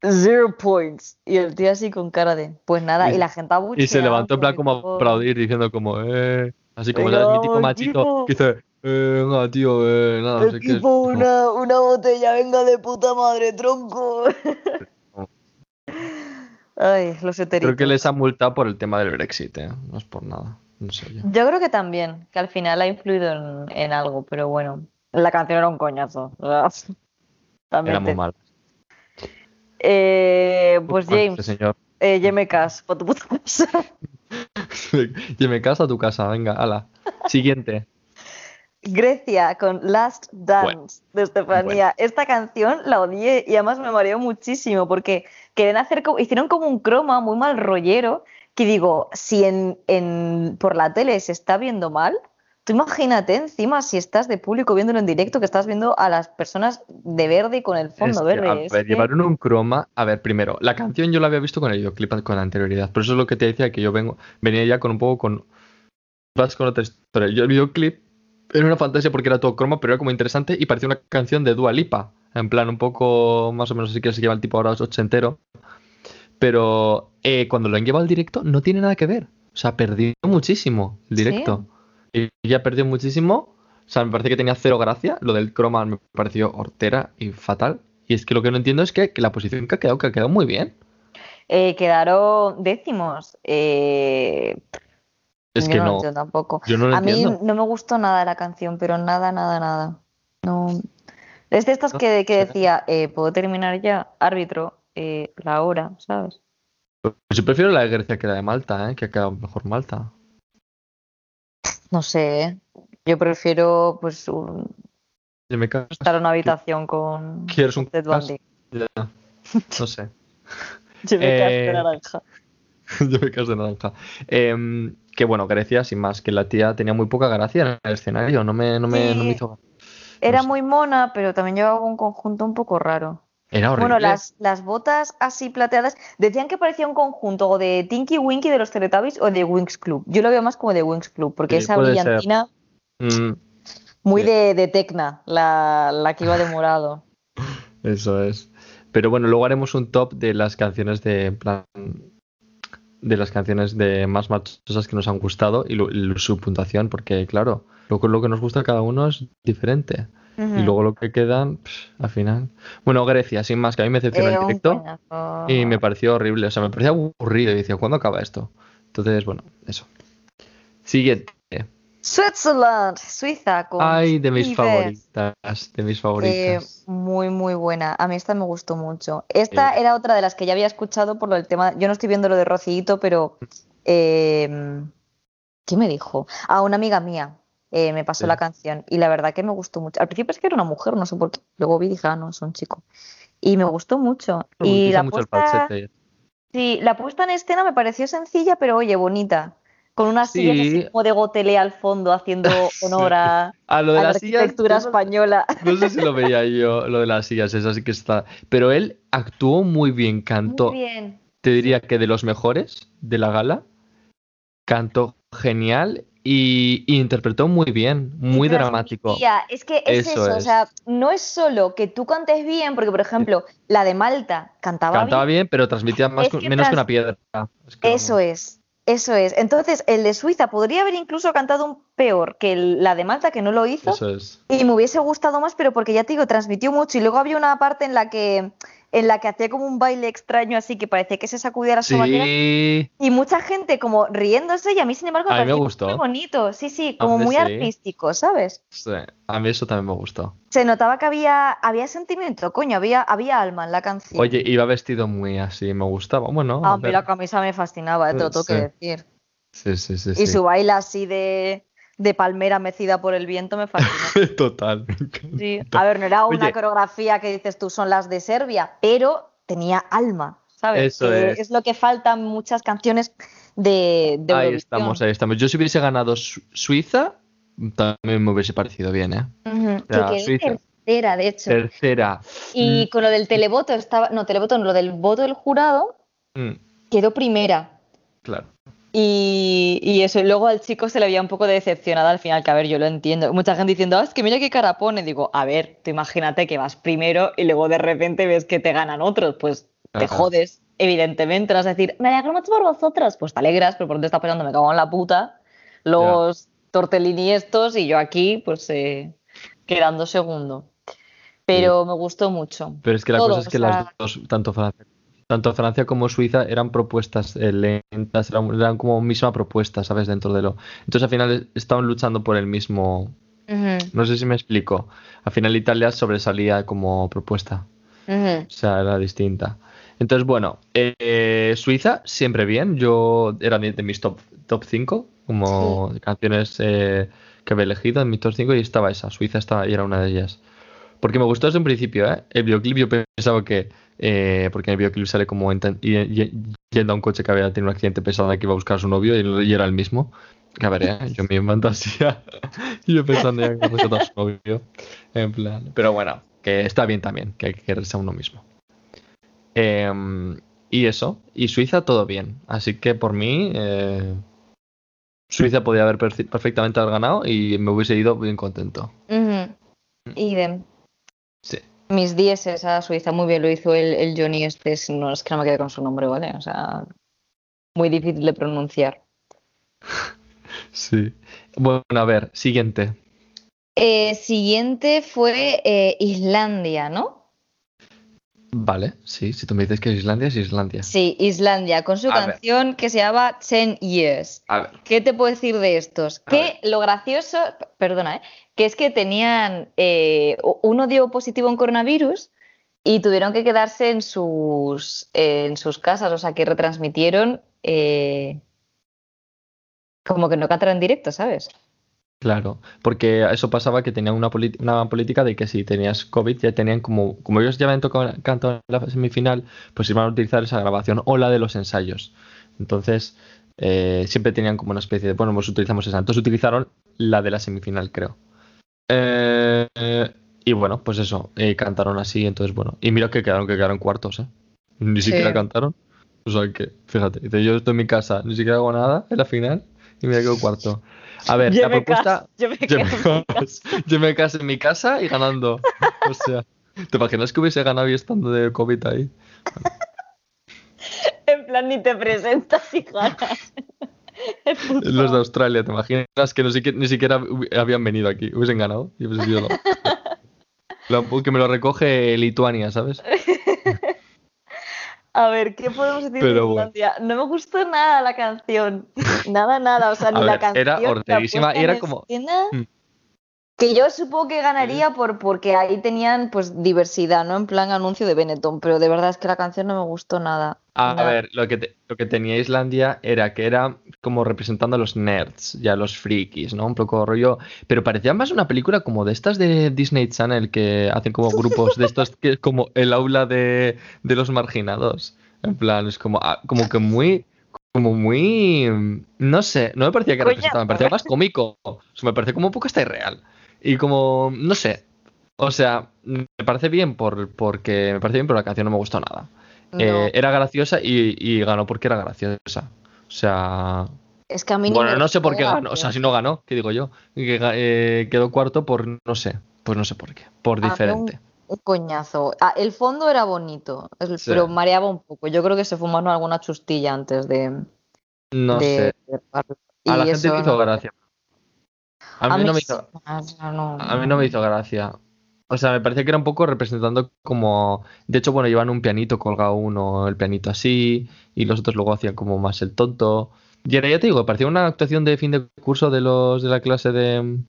zero points. Y el tío así con cara de, pues nada, Y- y, la gente abucheando. Y se levantó en plan como a aplaudir diciendo como, eh. Así como Venga, el mítico machito que dice, Eh, venga, tío, eh, nada, no sé qué. tipo una, una botella, venga de puta madre, tronco. Ay, los Creo heteritos. que les han multado por el tema del Brexit, ¿eh? No es por nada. No sé yo. Yo creo que también, que al final ha influido en, en algo, pero bueno, la canción era un coñazo. También Era muy te- mal. Eh, pues James, este señor. eh, por tu puta casa a tu casa, venga, ala. Siguiente. Grecia con Last Dance de Estefanía. Esta canción la odié y además me mareó muchísimo porque querían hacer como, hicieron como un croma muy mal rollero que digo, si en, en- por la tele se está viendo mal, tú imagínate encima si estás de público viéndolo en directo que estás viendo a las personas de verde y con el fondo Es verde. a ver, que- llevaron un croma. A ver, primero, la canción yo la había visto con el videoclip con anterioridad. Por eso es lo que te decía, que yo vengo, venía ya con un poco con. Vas con otra historia. Yo el videoclip era una fantasía porque era todo croma, pero era como interesante y parecía una canción de Dua Lipa. En plan, un poco más o menos así que se lleva el tipo ahora ochentero. Pero eh, cuando lo han llevado al directo, no tiene nada que ver. O sea, perdió muchísimo el Sí. Y ya perdió muchísimo. O sea, me parece que tenía cero gracia. Lo del croma me pareció hortera y fatal. Y es que lo que no entiendo es que, que la posición que ha quedado, que ha quedado muy bien. Eh, quedaron décimos. Eh, Es yo que no, no. yo tampoco. Yo no lo A mí entiendo. no me gustó nada la canción, pero nada, nada, nada. No. Es de estas que, que decía, eh, ¿puedo terminar ya? Árbitro, eh, la hora, ¿sabes? Yo prefiero la de Grecia que la de Malta, ¿eh? que ha quedado mejor Malta. No sé, ¿eh? Yo prefiero pues un- me estar en una habitación con ¿Quieres un Ted? Bundy. Ya. No sé. Yo me Eh, de naranja. Yo me caso de naranja. Em, que bueno, Grecia, sin más, que la tía tenía muy poca gracia en el escenario. No me, no me, no me hizo. Era no sé. muy mona, pero también llevaba un conjunto un poco raro. Era horrible. Bueno, las, las botas así plateadas decían que parecía un conjunto o de Tinky Winky de los Teletubbies o de Wings Club. Yo lo veo más como de Wings Club, porque Sí, esa brillantina Mm, muy Sí. de, de Tecna, la, la que iba de morado. Eso es. Pero bueno, luego haremos un top de las canciones de plan de las canciones de más machosas que nos han gustado y, lo- y su puntuación, porque claro, lo, que- lo que nos gusta a cada uno es diferente. Y luego lo que quedan, pff, al final. Bueno, Grecia, sin más, que a mí me decepcionó Eh, el directo y me pareció horrible. O sea, me parecía aburrido y decía, ¿cuándo acaba esto? Entonces, bueno, eso. Siguiente. Switzerland, Suiza, con Ay, de mis favoritas. De mis Eh, favoritas. muy, muy buena. A mí esta me gustó mucho. Esta Eh. era otra de las que ya había escuchado por lo del tema. Yo no estoy viendo lo de Rocito, pero. eh, ¿qué me dijo? A una amiga mía eh, me pasó Sí. la canción y la verdad que me gustó mucho. Al principio es que era una mujer, no sé por qué. Luego vi dije, ah, no, es un chico. Y me gustó mucho. Me Y la mucho puesta, sí, la puesta en escena me pareció sencilla, pero oye, bonita. Con unas sillas así Sí. como de gotelé al fondo, haciendo honor a, lo de a la sillas. arquitectura no- española. No sé si lo veía yo, lo de las sillas, es así que está. Pero él actuó muy bien, cantó. Muy bien. Te diría que de los mejores de la gala. Cantó genial y, y interpretó muy bien, muy dramático. Es que es Eso eso, o es. sea, no es solo que tú cantes bien, porque por ejemplo, la de Malta cantaba, Cantaba bien. bien, pero transmitía más que menos que una piedra. Es que Eso es, eso es. Entonces, el de Suiza podría haber incluso cantado un peor que el- la de Malta, que no lo hizo, Eso es. y me hubiese gustado más, pero porque ya te digo, transmitió mucho. Y luego había una parte en la que en la que hacía como un baile extraño así que parecía que se sacudía la sobaquera Sí, y mucha gente como riéndose y a mí sin embargo me gustó. muy bonito, sí, sí, como muy sí. artístico, ¿sabes? sí, a mí eso también me gustó. Se notaba que había, había sentimiento, coño, había, había alma en la canción. Oye, iba vestido muy así, me gustaba. Bueno, a a mí la camisa me fascinaba, te lo tengo que decir. Sí, sí, sí. Y su baile así de, de palmera mecida por el viento me fascinó. Total. Sí. A ver, no era una Oye. coreografía que dices tú son las de Serbia, pero tenía alma, ¿sabes? Eso Que es. lo que faltan muchas canciones de, de Ahí estamos, ahí estamos. Yo si hubiese ganado Su- Suiza, también me hubiese parecido bien, ¿eh? Ujú, Que Ya, quedó Suiza. tercera, de hecho. Tercera. Y con lo del televoto estaba, no, televoto no, lo del voto del jurado Mm, quedó primera. claro. Y, y eso, y luego al chico se le veía un poco decepcionada al final, que a ver, yo lo entiendo. Mucha gente diciendo, ah, es que mira qué cara pone. Digo, a ver, tú imagínate que vas primero y luego de repente ves que te ganan otros, pues te Ajá. jodes, evidentemente. Vas a decir, me alegro mucho por vosotros. Pues te alegras, pero por dónde está pasando, me cago en la puta. Los tortellini estos y yo aquí, pues eh, quedando segundo. Pero me gustó mucho. Pero es que la Todo, cosa es que o las dos, tanto tanto Francia como Suiza, eran propuestas eh, lentas, eran, eran como misma propuesta, ¿sabes? Dentro de lo. Entonces al final estaban luchando por el mismo. No sé si me explico. Al final Italia sobresalía como propuesta. O sea, era distinta. Entonces, bueno, eh, Suiza siempre bien. Yo era de, de mis top, top 5, como canciones eh, que había elegido en mis top 5 y estaba esa. Suiza estaba, y era una de ellas. Porque me gustó desde un principio, ¿eh? El videoclip yo pensaba que... eh, porque en el videoclip sale como yendo a un coche que había tenido un accidente pensaba que iba a buscar a su novio y, y era el mismo. A ver, ¿eh? Yo mi fantasía. y yo pensando ya que a su novio. En plan... Pero bueno, que está bien también, que hay que quererse a uno mismo. Em, y eso, y Suiza todo bien. Así que por mí, eh, Suiza podía haber perfectamente haber ganado y me hubiese ido bien contento. Ujú. Idem. Sí. Mis dieces a Suiza, muy bien lo hizo el, el Johnny este, es- no es que no me quede con su nombre, ¿vale? O sea, muy difícil de pronunciar. Sí. Bueno, a ver, siguiente. Eh, siguiente fue eh, Islandia, ¿no? Vale, sí, si tú me dices que es Islandia, es Islandia. Sí, Islandia, con su A ver. canción que se llama Ten Years. A ver, ¿Qué te puedo decir de estos? A Que lo gracioso, perdona, ¿eh? que es que tenían, eh, uno dio positivo en coronavirus y tuvieron que quedarse en sus, en sus casas, o sea que retransmitieron eh, como que no cantaron en directo, ¿sabes? Claro, porque eso pasaba que tenían una, política de que si tenías COVID ya tenían como, como ellos ya habían tocado canto en la semifinal, pues iban a utilizar esa grabación o la de los ensayos. Entonces, eh, siempre tenían como una especie de, bueno, pues utilizamos esa. Entonces utilizaron la de la semifinal, creo. Eh, eh, y bueno, pues eso, eh, cantaron así, entonces bueno. Y mira que quedaron, que quedaron cuartos, ¿eh? Ni Sí. siquiera cantaron. O sea que, fíjate, dice, yo estoy en mi casa, ni siquiera hago nada en la final y me quedo cuarto. A ver, la propuesta... yo me Yo me, yo me casé en mi casa y ganando. O sea, ¿te imaginas que hubiese ganado y estando de COVID ahí? En plan, ni te presentas y ganas. Los de Australia, ¿te imaginas que no ni siquiera habían venido aquí? Hubiesen ganado y hubiese sido la- que me lo recoge Lituania, ¿sabes? A ver, ¿qué podemos decir de Pero bueno. Islandia? No me gustó nada la canción. Nada, nada. O sea, ni A la ver, canción. era horterísima y era como- escena, Mm. Que yo supongo que ganaría por, porque ahí tenían pues diversidad, ¿no? En plan anuncio de Benetton, pero de verdad es que la canción no me gustó nada. A Nada. ver, lo que, te- lo que tenía Islandia era que era como representando a los nerds y a los frikis, ¿no? Un poco rollo. Pero parecía más una película como de estas de Disney Channel que hacen como grupos de estos que es como el aula de, de los marginados. En plan, es como, ah, como que muy. Como muy. No sé, no me parecía que representaba, me parecía más cómico. O sea, me parecía como un poco hasta irreal. Y como. No sé. O sea, me parece bien por, porque me parece bien, pero la canción no me gustó nada. No, Eh, era graciosa y, y ganó porque era graciosa. O sea, es que a mí bueno, no sé por qué ganó. O sea, si no ganó, ¿qué digo yo? Que eh, quedó cuarto por, no sé, pues no sé por qué, por A diferente. Un coñazo. Ah, el fondo era bonito, el- Sí. pero mareaba un poco. Yo creo que se fumaron alguna chustilla antes de, No de sé. A la gente le hizo no- gracia. A mí, no me hizo, no- a mí no me hizo gracia. O sea, me parecía que era un poco representando como... De hecho, bueno, llevan un pianito colgado uno, el pianito así, y los otros luego hacían como más el tonto. Y ahora ya te digo, parecía una actuación de fin de curso de los de la clase de...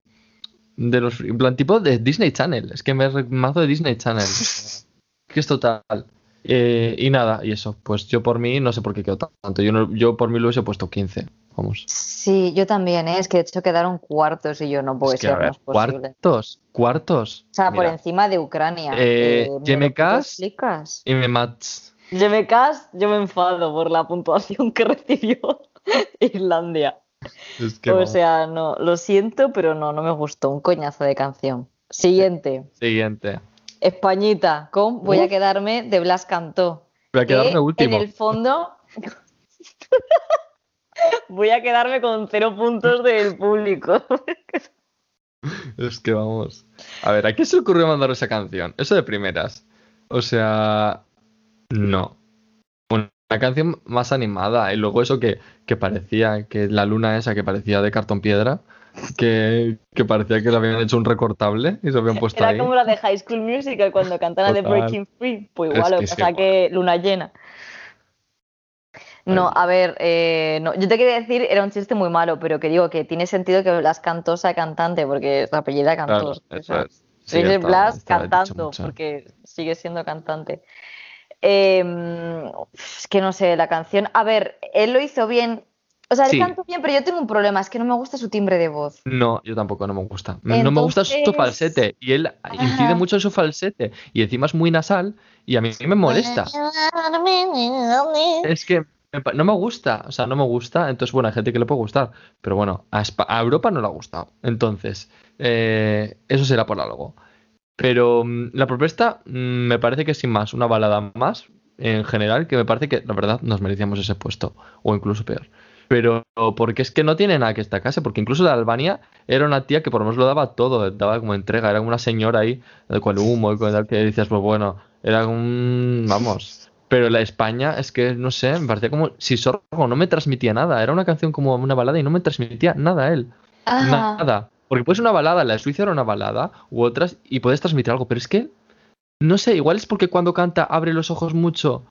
De los... En plan, tipo de Disney Channel. Es que me mazo de Disney Channel. que es total. Eh, y nada, y eso. Pues yo por mí, no sé por qué quedó tanto. Yo, no- yo por mí lo hubiese puesto 15. Vamos. Sí, yo también, ¿eh? es que de hecho quedaron cuartos y yo no Es que, ser, ver, no es posible. cuartos, cuartos. O sea, por encima de Ucrania. Eh, ¿me Cass-? Y me mats. Cass, yo me enfado por la puntuación que recibió Islandia. Es que O vamos. sea, no, lo siento, pero no, no me gustó. Un coñazo de canción. Siguiente. Siguiente. Españita, con Voy a quedarme de Blas Cantó. Voy a que quedarme último. En el fondo. Voy a quedarme con cero puntos del público. Es que vamos. A ver, ¿a qué se le ocurrió mandar esa canción? Eso de primeras. O sea, no. Una canción más animada. Y luego eso que, que parecía, que la luna esa que parecía de cartón piedra. que, que parecía que le habían hecho un recortable y se habían puesto Era ahí. como la de High School Musical cuando cantan la de. Breaking Free. Pues Es igual, lo que es pasa que luna llena. No, a ver, eh, no, yo te quería decir, era un chiste muy malo, pero que digo que tiene sentido que Blas Cantó sea cantante, porque su apellido era Claro, Cantós. eso o sea, es. Sí, está- Blas está cantando, porque sigue siendo cantante. Eh, es que no sé, la canción. A ver, él lo hizo bien. O sea, él Sí. cantó bien, pero yo tengo un problema, es que no me gusta su timbre de voz. No, yo tampoco, no me gusta. No me gusta su falsete. Y él incide mucho en su falsete. Y encima es muy nasal. Y a mí me molesta. Es que no me gusta. O sea, no me gusta. Entonces, bueno, hay gente que le puede gustar. Pero bueno, a, a Europa no le ha gustado. Entonces, eh, eso será por algo. Pero mm, la propuesta mm, me parece que sin más, una balada más en general, que me parece que la verdad nos merecíamos ese puesto. O incluso peor. Pero porque es que no tiene nada que destacarse, porque incluso la Albania era una tía que por lo menos lo daba todo, daba como entrega, era una señora ahí eh, con humo y con tal que decías, pues bueno, era un... vamos. Pero la España es que, no sé, me parecía como si Sorgo no me transmitía nada, era una canción como una balada y no me transmitía nada él, Ah, nada. Porque puede ser una balada, la de Suiza era una balada, u otras, y puedes transmitir algo, pero es que, no sé, igual es porque cuando canta abre los ojos mucho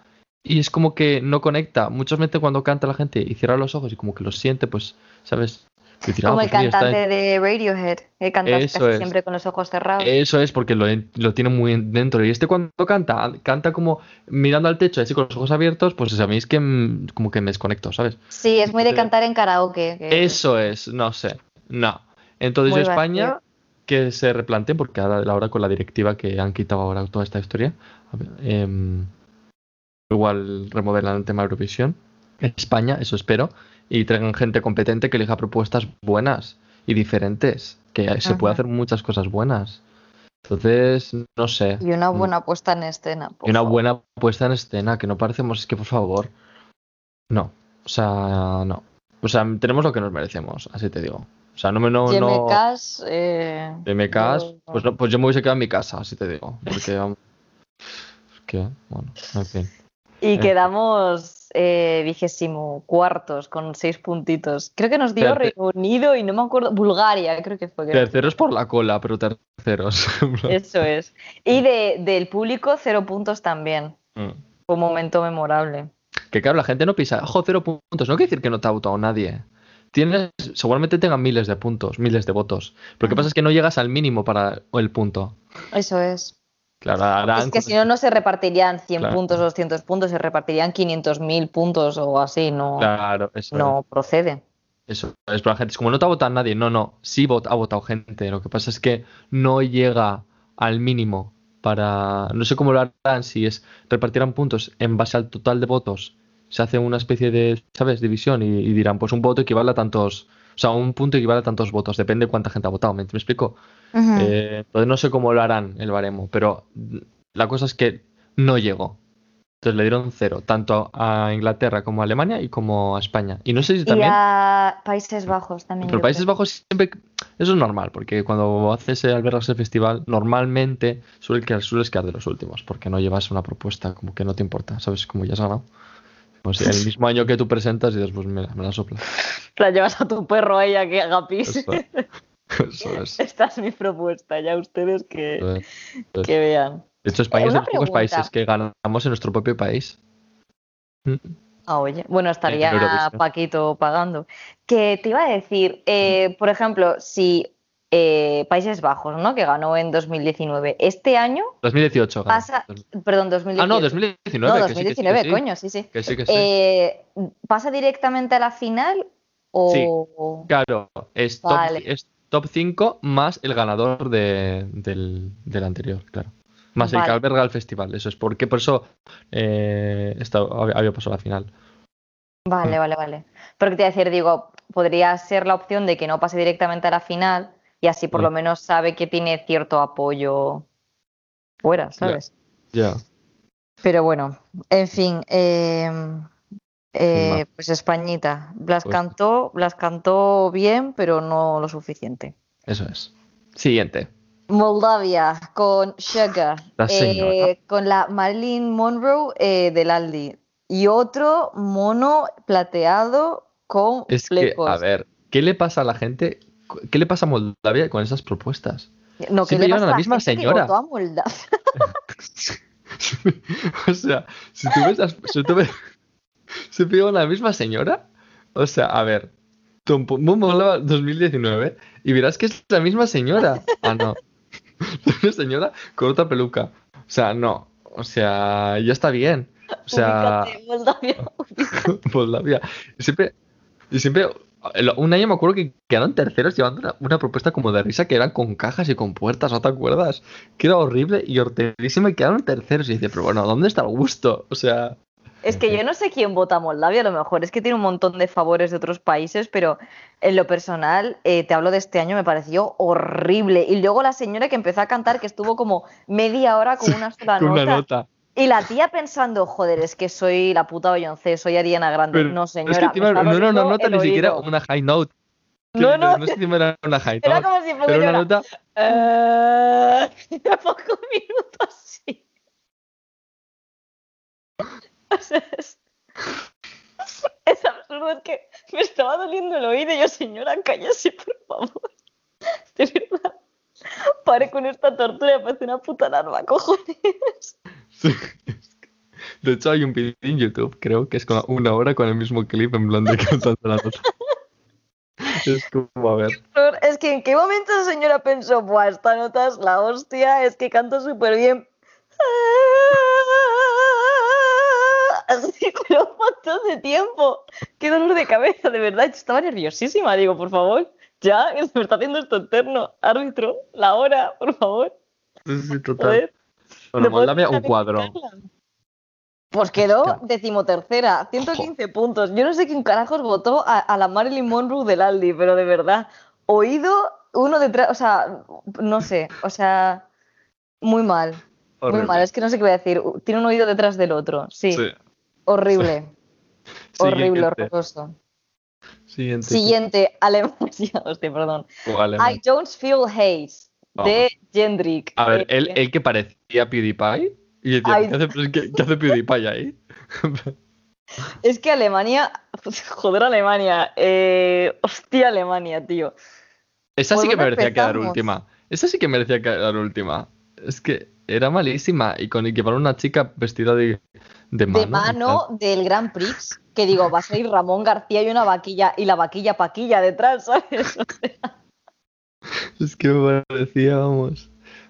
y es como que no conecta. Muchos veces cuando canta la gente y cierra los ojos y como que los siente, pues, ¿sabes? Decir, ah, como el pues está cantante de Radiohead, que canta casi siempre con los ojos cerrados. Eso es porque lo, lo tiene muy en- dentro. Y este cuando canta, canta como mirando al techo, así con los ojos abiertos, pues a mí es que mm, como que me desconecto, ¿sabes? Sí, es muy de Eh, cantar en karaoke. que- Eso es, no sé, no. Entonces Muy yo España, vacío. que se replanteen, porque ahora, ahora con la directiva que han quitado ahora toda esta historia, em, igual remodelan el tema de Eurovisión. España, eso espero, y traigan gente competente que elija propuestas buenas y diferentes, que se puede hacer muchas cosas buenas. Entonces, no sé. Y una Mm. buena puesta en escena. por Y una favor. buena puesta en escena, que no parecemos, es que por favor. No, o sea, no. O sea, tenemos lo que nos merecemos, así te digo. O sea, no me no, no eh, de MKs, yo- pues no, pues yo me hubiese quedado en mi casa, así te digo. Porque vamos. Que, bueno, en fin. Y Eh. quedamos eh, vigésimo cuartos con seis puntitos. Creo que nos dio Reino Unido y no me acuerdo. Bulgaria, creo que fue. creo. Terceros por la cola, pero terceros. Eso es. Y de, del público, cero puntos también. Mm. Fue un momento memorable. Que claro, la gente no pisa, ojo, cero puntos. No quiere decir que no te ha votado nadie. Tienes, seguramente tengan miles de puntos, miles de votos. Pero lo que pasa es que no llegas al mínimo para el punto. Eso es. Claro, harán Es que si no, no se repartirían 100 Claro. puntos o 200 puntos, se repartirían 500.000 puntos o así. No, Claro, eso no procede. Eso es, pero la gente es como no te ha votado nadie. No, no, sí ha votado gente. Lo que pasa es que no llega al mínimo para. No sé cómo lo harán, si es repartirán puntos en base al total de votos. Se hace una especie de, ¿sabes?, división y, y dirán, pues un voto equivale a tantos. O sea, un punto equivale a tantos votos. Depende de cuánta gente ha votado. ¿Me, me explico? Eh, entonces no sé cómo lo harán el baremo, pero la cosa es que no llegó. Entonces le dieron cero, tanto a Inglaterra como a Alemania y como a España. Y no sé si y también. a Países Bajos también. Pero Países creo. Bajos siempre. Eso es normal, porque cuando haces el albergas el festival, normalmente suele sueles quedar de los últimos, porque no llevas una propuesta como que no te importa, ¿sabes? Como ya has ganado. Pues el mismo año que tú presentas y después me la sopla. La llevas a tu perro ahí a que haga pis. Eso, eso es. Esta es mi propuesta, ya ustedes que, es. que vean. De hecho, España es de los pocos países que ganamos en nuestro propio país. Mm. Ah, oye, bueno, estaría Eurovisión. Paquito pagando. Que te iba a decir, eh, por ejemplo, si eh, Países Bajos, ¿no? Que ganó en 2019, este año 2018 ganó. pasa, perdón, 2019. Ah, no, 2019. No, que sí, que sí, que 2019, sí. coño, sí, sí. Que sí, que sí. Eh, ¿Pasa directamente a la final o...? Claro, es top, Vale. es top 5 más el ganador de- del, del anterior, claro. Más el que alberga el festival, eso es. Porque por eso eh, esta- había pasado a la final. Vale, vale, vale. Porque te iba a decir, digo, podría ser la opción de que no pase directamente a la final y así por lo menos sabe que tiene cierto apoyo fuera, ¿sabes? Ya. Pero bueno, en fin, eh, eh, pues Españita. Blas Pues- cantó, Blas cantó bien, pero no lo suficiente. Eso es. Siguiente. Moldavia con Sugar, La eh, con la Marilyn Monroe eh, del Aldi y otro mono plateado con Es que, flecos. a ver, ¿qué le pasa a la gente ¿Qué le pasa a Moldavia con esas propuestas? No, ¿qué Siempre le llevan a pasa la misma gente que señora. votó a Moldavia? o sea, si tú ves las, si tú ves, siempre llevan a la misma señora. O sea, a ver, Moldava 2019 y verás que es la misma señora. Ah, no. Una señora con otra peluca. O sea, no. O sea, ya está bien. O sea, Ubícate, Moldavia. Moldavia. Y siempre, y siempre, un año me acuerdo que quedaron terceros llevando una, una propuesta como de risa que eran con cajas y con puertas, ¿no te acuerdas? Que era horrible y horterísima y quedaron terceros. Y dice, pero bueno, ¿dónde está el gusto? O sea, Es que yo no sé quién vota a Moldavia, a lo mejor es que tiene un montón de favores de otros países, pero en lo personal, eh, te hablo de este año, me pareció horrible. Y luego la señora que empezó a cantar, que estuvo como media hora con una sola con nota. una nota. Y la tía pensando, joder, es que soy la puta Beyoncé, soy Ariana Grande. Pero no, es señora. que me encima está no era una nota ni siquiera una high note. Que No, no. no sé si era una high Era note. como si fuera Era una nota. Me pongo un minuto así. O sea, es, es absurdo, es que me estaba doliendo el oído y yo, señora, cállese, por favor. De verdad. Pare con esta tortura, parece una puta larva, cojones. Sí, De hecho, hay un vídeo en YouTube, creo que es con una hora con el mismo clip en plan de cantando la nota. Es como, a ver. Es que en qué momento esa señora pensó, buah, esta nota es la hostia, es que canto súper bien. Así, pero un montón de tiempo. Qué dolor de cabeza, de verdad. Yo estaba nerviosísima. Digo, por favor, ya, que se me está haciendo esto eterno. Árbitro, la hora, por favor. Sí, total. Bueno, ¿Me puedes Moldavia, un cuadro. Pues quedó decimotercera, 115 puntos. Yo no sé quién carajos votó a, a la Marilyn Monroe del Aldi, pero de verdad, oído uno detrás, o sea, no sé, o sea, muy mal, muy mal, es que no sé qué voy a decir, tiene un oído detrás del otro, sí, Sí. horrible, horrible, horroroso. Siguiente. Siguiente, Alemania, hostia, perdón. I don't feel hate, de Jendrik. A ver, Eh, él, él que parecía PewDiePie. Y decía, Ay. ¿qué hace, pues, ¿qué, qué hace PewDiePie ahí? Es que Alemania, joder Alemania, eh, hostia Alemania, tío. Esa sí ¿Por que merecía quedar última. Esa sí que merecía quedar última. Es que era malísima. Y con llevar una chica vestida de, de mano. de en mano del Grand Prix, que digo, va a salir Ramón García y una vaquilla, y la vaquilla paquilla detrás, ¿sabes? O sea. Es que me parecía, vamos.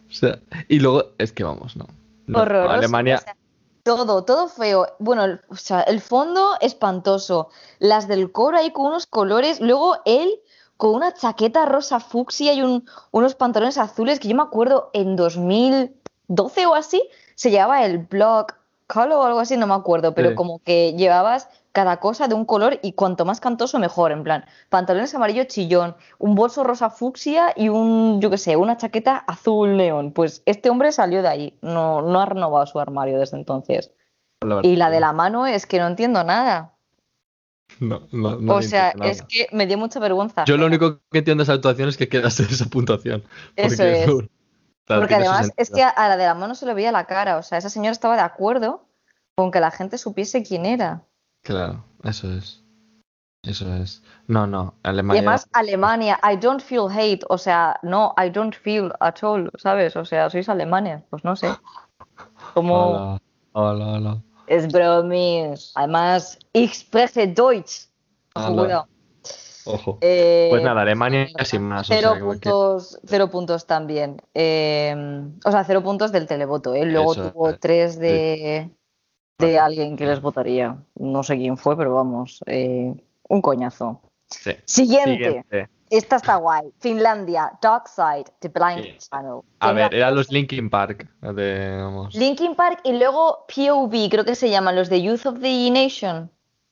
O sea, y luego, es que vamos, no. No, horroroso. Alemania. o sea, todo, todo feo. Bueno, el, o sea, el fondo espantoso. Las del coro ahí con unos colores. Luego él con una chaqueta rosa fucsia y un- unos pantalones azules que yo me acuerdo en 2012 o así se llevaba el blog color o algo así, no me acuerdo, pero Sí. como que llevabas cada cosa de un color y cuanto más cantoso mejor, en plan, pantalones amarillo chillón, un bolso rosa fucsia y un, yo qué sé, una chaqueta azul neón. Pues este hombre salió de ahí, no, no ha renovado su armario desde entonces. la Y la de la mano es que no entiendo nada. No, no, no o sea, es que me dio mucha vergüenza. Yo lo único que entiendo de esa actuación es que quedase esa puntuación. Eso es. Porque además es que a la de la mano se le veía la cara. O sea, esa señora estaba de acuerdo con que la gente supiese quién era. Claro, eso es. Eso es. No, no, Y Alemania. además, Alemania, I don't feel hate. O sea, no, I don't feel at all, ¿sabes? O sea, sois alemanes, pues no sé. Como Hola, hola, hola. es bromis. Además, ich spreche Deutsch. Hola. Ojo. Eh, Pues nada, Alemania sin más. o Cero sea, que- puntos, cero puntos también. Eh, o sea, cero puntos del televoto. ¿eh? Luego Eso tuvo es, tres de, de alguien que les votaría. No sé quién fue, pero vamos, un coñazo. Sí. Siguiente. Siguiente. Esta está guay. Finlandia, Dark Side, The Blind Sí. Channel. A ver, eran los Linkin Park. De. Linkin Park y luego POV, creo que se llaman los de Youth of the Nation.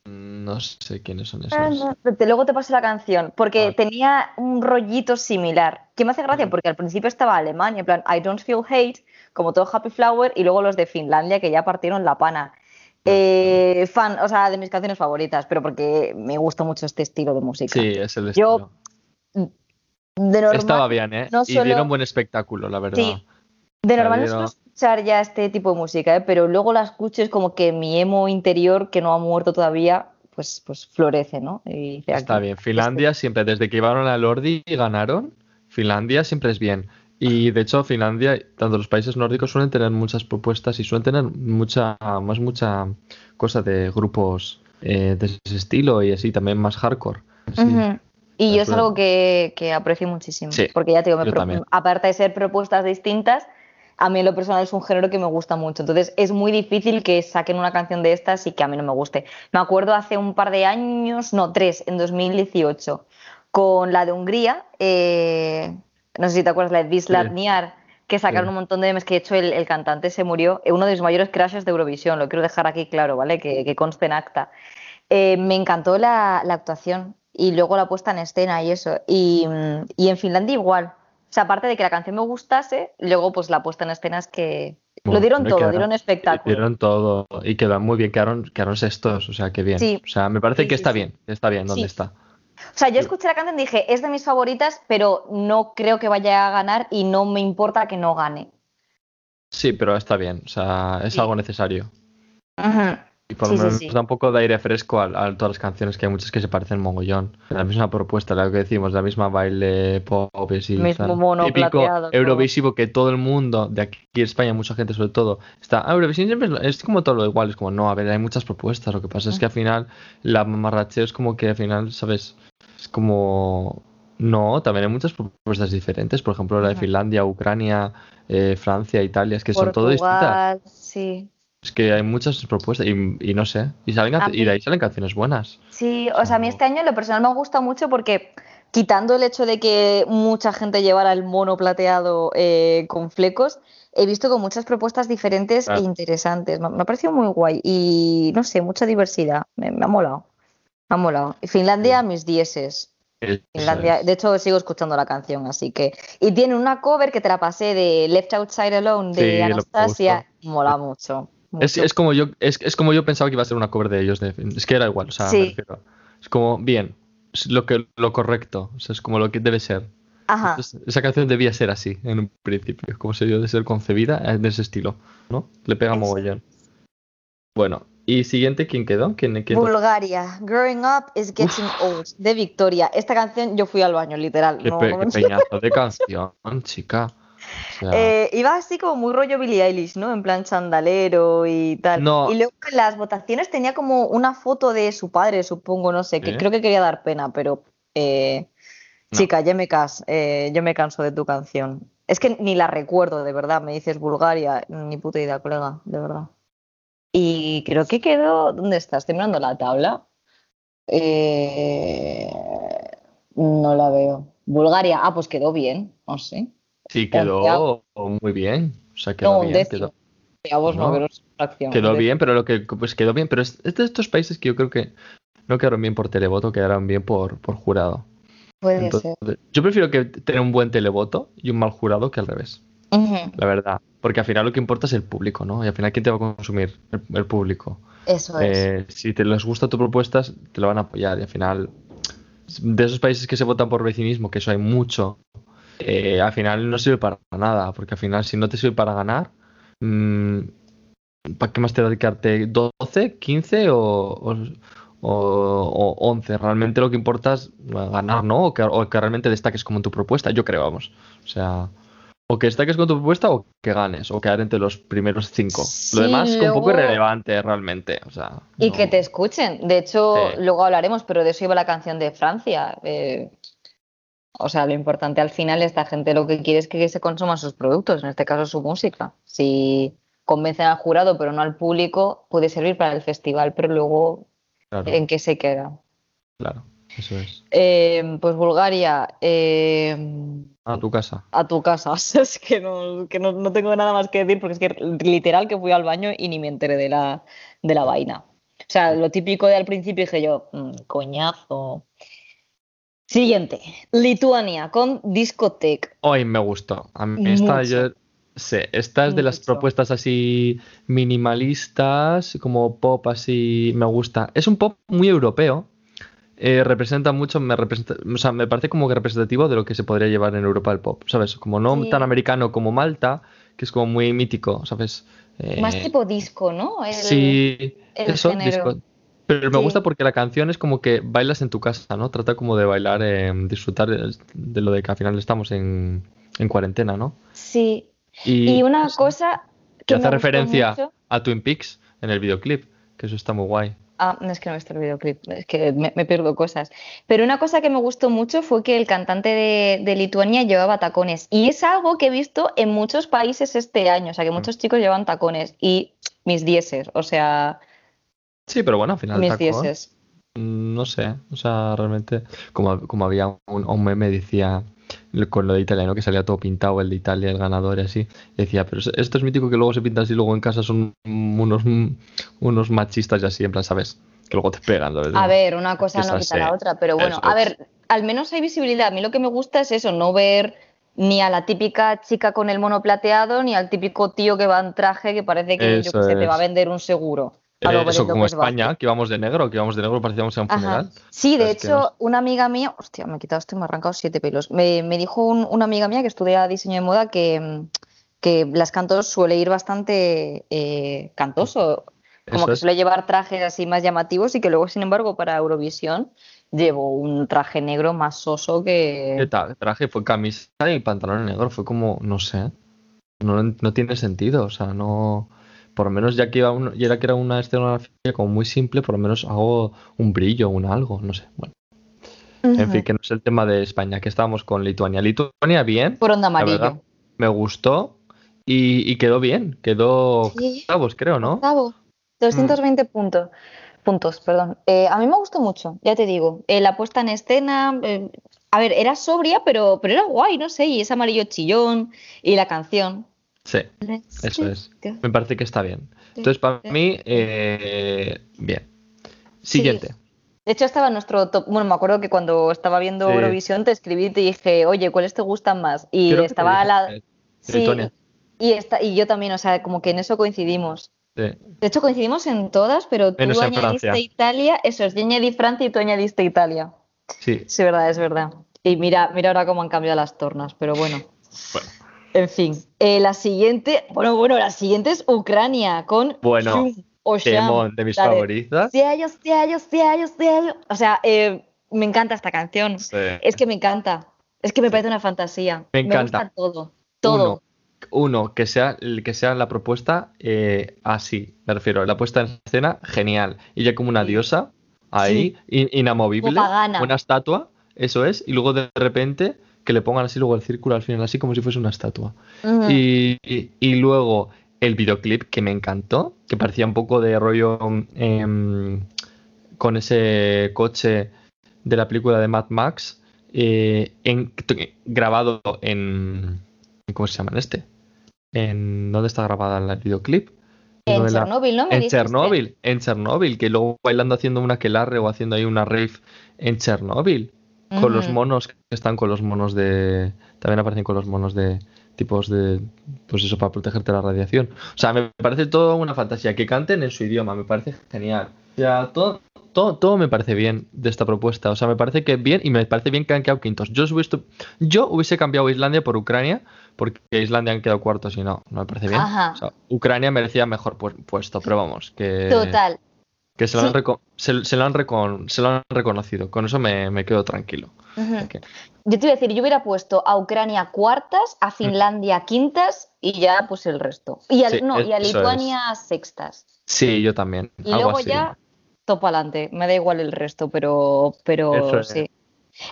No sé quiénes son Ah, esos. no, te- Luego te paso la canción, porque Ah. tenía un rollito similar, que me hace gracia porque al principio estaba Alemania, en plan I don't feel hate, como todo Happy Flower, y luego los de Finlandia que ya partieron la pana. Eh, fan, o sea, de mis canciones favoritas, pero porque me gusta mucho este estilo de música. Sí, es el Yo, estilo. De normal, Estaba bien, ¿eh? no Y dieron buen espectáculo, la verdad. Sí. De normal no suelo escuchar ya este tipo de música, ¿eh? pero luego la escucho es como que mi emo interior, que no ha muerto todavía, pues, pues florece, ¿no? Y Está aquí, bien. Finlandia siempre, desde que llevaron a Lordi y ganaron, Finlandia siempre es bien. Y de hecho, Finlandia, tanto los países nórdicos suelen tener muchas propuestas y suelen tener mucha, más mucha cosa de grupos eh, de ese estilo y así también más hardcore. Sí. Y yo es algo que, que aprecio muchísimo. Sí, porque ya te digo, me aparte de ser propuestas distintas, a mí en lo personal es un género que me gusta mucho. Entonces es muy difícil que saquen una canción de estas y que a mí no me guste. Me acuerdo hace un par de años, no, tres, en 2018, con la de Hungría, eh, no sé si te acuerdas, la de Sí. Niar, que sacaron Sí. un montón de memes que de hecho el, el cantante se murió, eh, uno de mis mayores crashes de Eurovisión, lo quiero dejar aquí claro, ¿vale? Que, que conste en acta. Eh, me encantó la, la actuación y luego la puesta en escena y eso. Y, y en Finlandia igual. O sea, aparte de que la canción me gustase, luego pues la puesta en escena es que lo dieron todo, quedaron- dieron espectáculo. Dieron todo y quedaron muy bien, quedaron, quedaron sextos, o sea, que bien. Sí. O sea, me parece Sí, que sí, está bien, está bien donde está. O sea, yo escuché la canción y dije, es de mis favoritas, pero no creo que vaya a ganar y no me importa que no gane. Sí, pero está bien, o sea, es algo necesario. Ujú. Y por lo sí, menos sí. da un poco de aire fresco a, a todas las canciones, que hay muchas que se parecen mogollón. La misma propuesta, la que decimos, la misma baile, pop, y. Mismo mono Típico plateado, todo. Eurovisivo que todo el mundo, de aquí en España, mucha gente sobre todo, está. "Ah, siempre es, lo- es como todo lo igual, es como, no, a ver, hay muchas propuestas. Lo que pasa es que al final, la mamarracheo es como que al final, ¿sabes? Es como. No, también hay muchas propuestas diferentes. Por ejemplo, la de. Finlandia, Ucrania, eh, Francia, Italia, es que son todo distintas. Sí. Es que hay muchas propuestas y, y no sé. Y, salen, y de ahí salen canciones buenas. Sí, o sea, a mí este año en lo personal me ha gustado mucho porque quitando el hecho de que mucha gente llevara el mono plateado eh, con flecos, he visto con muchas propuestas diferentes Claro. e interesantes. Me, me ha parecido muy guay y no sé, mucha diversidad. Me, me ha molado. Me ha molado. Finlandia, mis dieces. Finlandia, de hecho sigo escuchando la canción, así que. Y tiene una cover que te la pasé de Left Outside Alone de Sí, Anastasia. Mola mucho. Es, es como yo, es, es como yo pensaba que iba a ser una cover de ellos. de- es que era igual, o sea, Sí. me refiero. Es como, bien, es lo que lo correcto, o sea, es como lo que debe ser. Ajá. Entonces, esa canción debía ser así, en un principio, como se dio de ser concebida, eh, de ese estilo, ¿no? Le pega mogollón. Bueno, y siguiente, ¿quién quedó? ¿Quién, quién Bulgaria, Growing Up is Getting Old, de Victoria. Esta canción yo fui al baño, literal. Qué, no- pe- no qué me- peñazo de canción, chica. O sea, Eh, iba así como muy rollo Billie Eilish, ¿no? En plan chandalero y tal. No. Y luego en las votaciones tenía como una foto de su padre, supongo, no sé, que creo que quería dar pena, pero eh, No. chica, ya me cas, eh, yo me canso de tu canción. Es que ni la recuerdo, de verdad. Me dices Bulgaria, ni puta idea, colega, de verdad. Y creo que quedó. ¿Dónde estás? Estoy mirando la tabla. Eh, no la veo. Bulgaria, ah, pues quedó bien, no sé. Sí, quedó muy bien. O sea, quedó No, bien, décimo. quedó, A vos no, No, pero es. Quedó bien, pero lo que pues quedó bien, pero es, es de estos países que yo creo que no quedaron bien por televoto, quedaron bien por, por jurado. Puede Entonces, ser. yo prefiero que tener un buen televoto y un mal jurado que al revés, la verdad. Porque al final lo que importa es el público, ¿no? Y al final, ¿quién te va a consumir? El, el público. Eso es. Eh, si te les gusta tu propuesta, te lo van a apoyar. Y al final, de esos países que se votan por vecinismo, que eso hay mucho, eh, al final no sirve para nada. Porque al final, si no te sirve para ganar, mm, ¿para qué más te da dedicarte? ¿12, 15 o, o, o- o 11? Realmente lo que importa es ganar, ¿no? O que, o que realmente destaques como en tu propuesta. Yo creo, vamos. O sea. O que destaques con tu propuesta o que ganes, o quedar entre los primeros cinco. Sí, Lo demás es un poco irrelevante realmente. O sea, Y no- que te escuchen. De hecho, Sí. luego hablaremos, pero de eso iba la canción de Francia. Eh, o sea, lo importante al final, esta gente lo que quiere es que se consuman sus productos, en este caso su música. Si convencen al jurado, pero no al público, puede servir para el festival, pero luego, Claro, ¿en qué se queda? claro, eso es. Eh, pues Bulgaria, eh, A tu casa. a tu casa. Es que, no, que no, no tengo nada más que decir porque es que literal que fui al baño y ni me enteré de la, de la vaina. O sea, lo típico de al principio dije yo, "Mm, coñazo. Siguiente, Lituania con Discotech. Hoy me gustó. A mí esta, yo, sí, esta es de las propuestas así minimalistas, como pop así, me gusta. Es un pop muy europeo. eh, representa mucho, me representa, o sea, me parece como que representativo de lo que se podría llevar en Europa el pop, ¿sabes? Como no Sí. tan americano como Malta, que es como muy mítico, ¿sabes? Más Eh, tipo disco, ¿no? El- Sí, el eso, género. disco- Pero me Sí. gusta porque la canción es como que bailas en tu casa, ¿no? Trata como de bailar, eh, disfrutar de, lo de que al final estamos en, en cuarentena, ¿no? Sí. Y, Y una sé, cosa y que hace me referencia mucho- a Twin Peaks en el videoclip, que eso está muy guay. Ah, no es que no he visto el videoclip, es que me, me pierdo cosas. Pero una cosa que me gustó mucho fue que el cantante de, de Lituania llevaba tacones. Y es algo que he visto en muchos países este año. O sea, que Mm. muchos chicos llevan tacones. Y mis dieces, o sea, Sí, pero bueno, al final mis no sé, o sea, realmente, como, como había un, un meme, decía, con lo de Italia, ¿no? Que salía todo pintado, el de Italia, el ganador y así, decía, pero esto es mítico que luego se pinta así, luego en casa son unos, unos machistas y así, en plan, ¿sabes? Que luego te pegan, ¿sabes? A ver, una cosa Esa no quita la otra, pero bueno, a es. ver, al menos hay visibilidad. A mí lo que me gusta es eso, no ver ni a la típica chica con el mono plateado, ni al típico tío que va en traje que parece que, yo qué sé, te va a vender un seguro. Eh, eso como López España, Vázquez. que íbamos de negro, que íbamos de negro, parecíamos a un Ajá. funeral. Sí, de hecho, una amiga mía, hostia, me he quitado esto y me he arrancado siete pelos. Me, me dijo un- una amiga mía que estudia diseño de moda que, que Blas Cantos suele ir bastante eh, cantoso, como Eso que es. suele llevar trajes así más llamativos y que luego, sin embargo, para Eurovisión llevó un traje negro más soso ¿Qué que... tal? Traje fue camisa y pantalón negro, fue como, no sé, no, no tiene sentido, o sea, no, por lo menos ya que iba un- ya era que era una escenografía como muy simple, por lo menos hago un brillo, un algo, no sé, bueno, en fin, que no es el tema de España, que estábamos con Lituania. Lituania bien, Por onda la verdad, amarillo. me gustó y, y quedó bien, quedó Sí. octavos, creo, ¿no? Octavo, 220 puntos. Puntos, perdón. Eh, a mí me gustó mucho, ya te digo. Eh, la puesta en escena, eh, a ver, era sobria, pero, pero era guay, no sé, y ese amarillo chillón y la canción. Sí, eso es. Me parece que está bien. Entonces, para mí, eh, bien. Siguiente. De hecho, estaba en nuestro top. Bueno, me acuerdo que cuando estaba viendo Sí. Eurovisión te escribí y te dije, oye, ¿cuáles te gustan más? Y Creo estaba dije, la. Sí, y, esta, y yo también, o sea, como que en eso coincidimos. Sí. De hecho, coincidimos en todas, pero tú Menos añadiste. Italia, eso es, yo añadí Francia y tú añadiste Italia. Sí, Sí, verdad, es verdad. Y mira, mira ahora cómo han cambiado las tornas, pero bueno. Bueno. En fin, eh, la siguiente, bueno, bueno, la siguiente es Ucrania con Bueno, temón de mis favoritas. Ciellos, ciellos, ciellos, ciellos. O sea, eh, me encanta esta canción. Sí. Es que me encanta. Es que me parece una fantasía. Me encanta. gusta todo. Todo. Uno, uno, que sea, que sea la propuesta eh, así, me refiero, la puesta en escena, genial. Ella como una diosa, ahí, in- inamovible, Como pagana. una estatua, eso es, y luego de repente que le pongan así luego el círculo al final, así como si fuese una estatua. Y, y- y luego el videoclip que me encantó, que parecía un poco de rollo em, con ese coche de la película de Mad Max, eh, en- grabado en... ¿Cómo se llama en este? En, ¿Dónde está grabada el videoclip? En la- Chernóbil, ¿no? Me en dijiste. Chernóbil, en Chernóbil, que luego bailando haciendo una aquelarre o haciendo ahí una rave en Chernóbil, con los monos que están con los monos de... También aparecen con los monos de tipos de... Pues eso, para protegerte de la radiación. O sea, me parece todo una fantasía. Que canten en su idioma, me parece genial. O sea, todo, todo, todo me parece bien de esta propuesta. O sea, me parece que bien y me parece bien que han quedado quintos. Yo hubiese, yo hubiese cambiado Islandia por Ucrania, porque Islandia han quedado cuartos y no, no me parece bien. Ajá. O sea, Ucrania merecía mejor pu- puesto, pero vamos, que... Total. Que se lo, Sí. han, se, se lo han recon- se lo han reconocido. Con eso me, me quedo tranquilo. Yo te iba a decir, yo hubiera puesto a Ucrania cuartas, a Finlandia quintas y ya pues el resto. Y Sí, no, y a es. Lituania sextas. Sí, yo también. Y algo luego así. ya topo adelante. Me da igual el resto, pero, pero es. sí.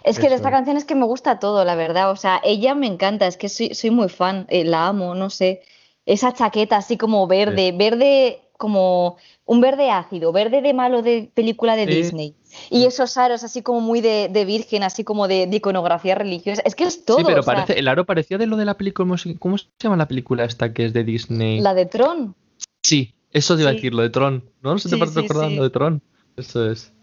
Es que de esta es. canción es que me gusta todo, la verdad. O sea, ella me encanta, es que soy, soy muy fan, eh, la amo, no sé. Esa chaqueta así como verde, verde como un verde ácido, verde de malo de película de Sí. Disney. Y esos aros así como muy de, de virgen, así como de, de iconografía religiosa. Es que es todo. sí, pero o sea, parece, el aro parecía de lo de la película. ¿Cómo se, llama la película esta que es de Disney? la de Tron. Sí, eso te iba a decir, lo de Tron. ¿No? ¿Se te Sí, parece sí, acordando sí. de Tron? Eso es.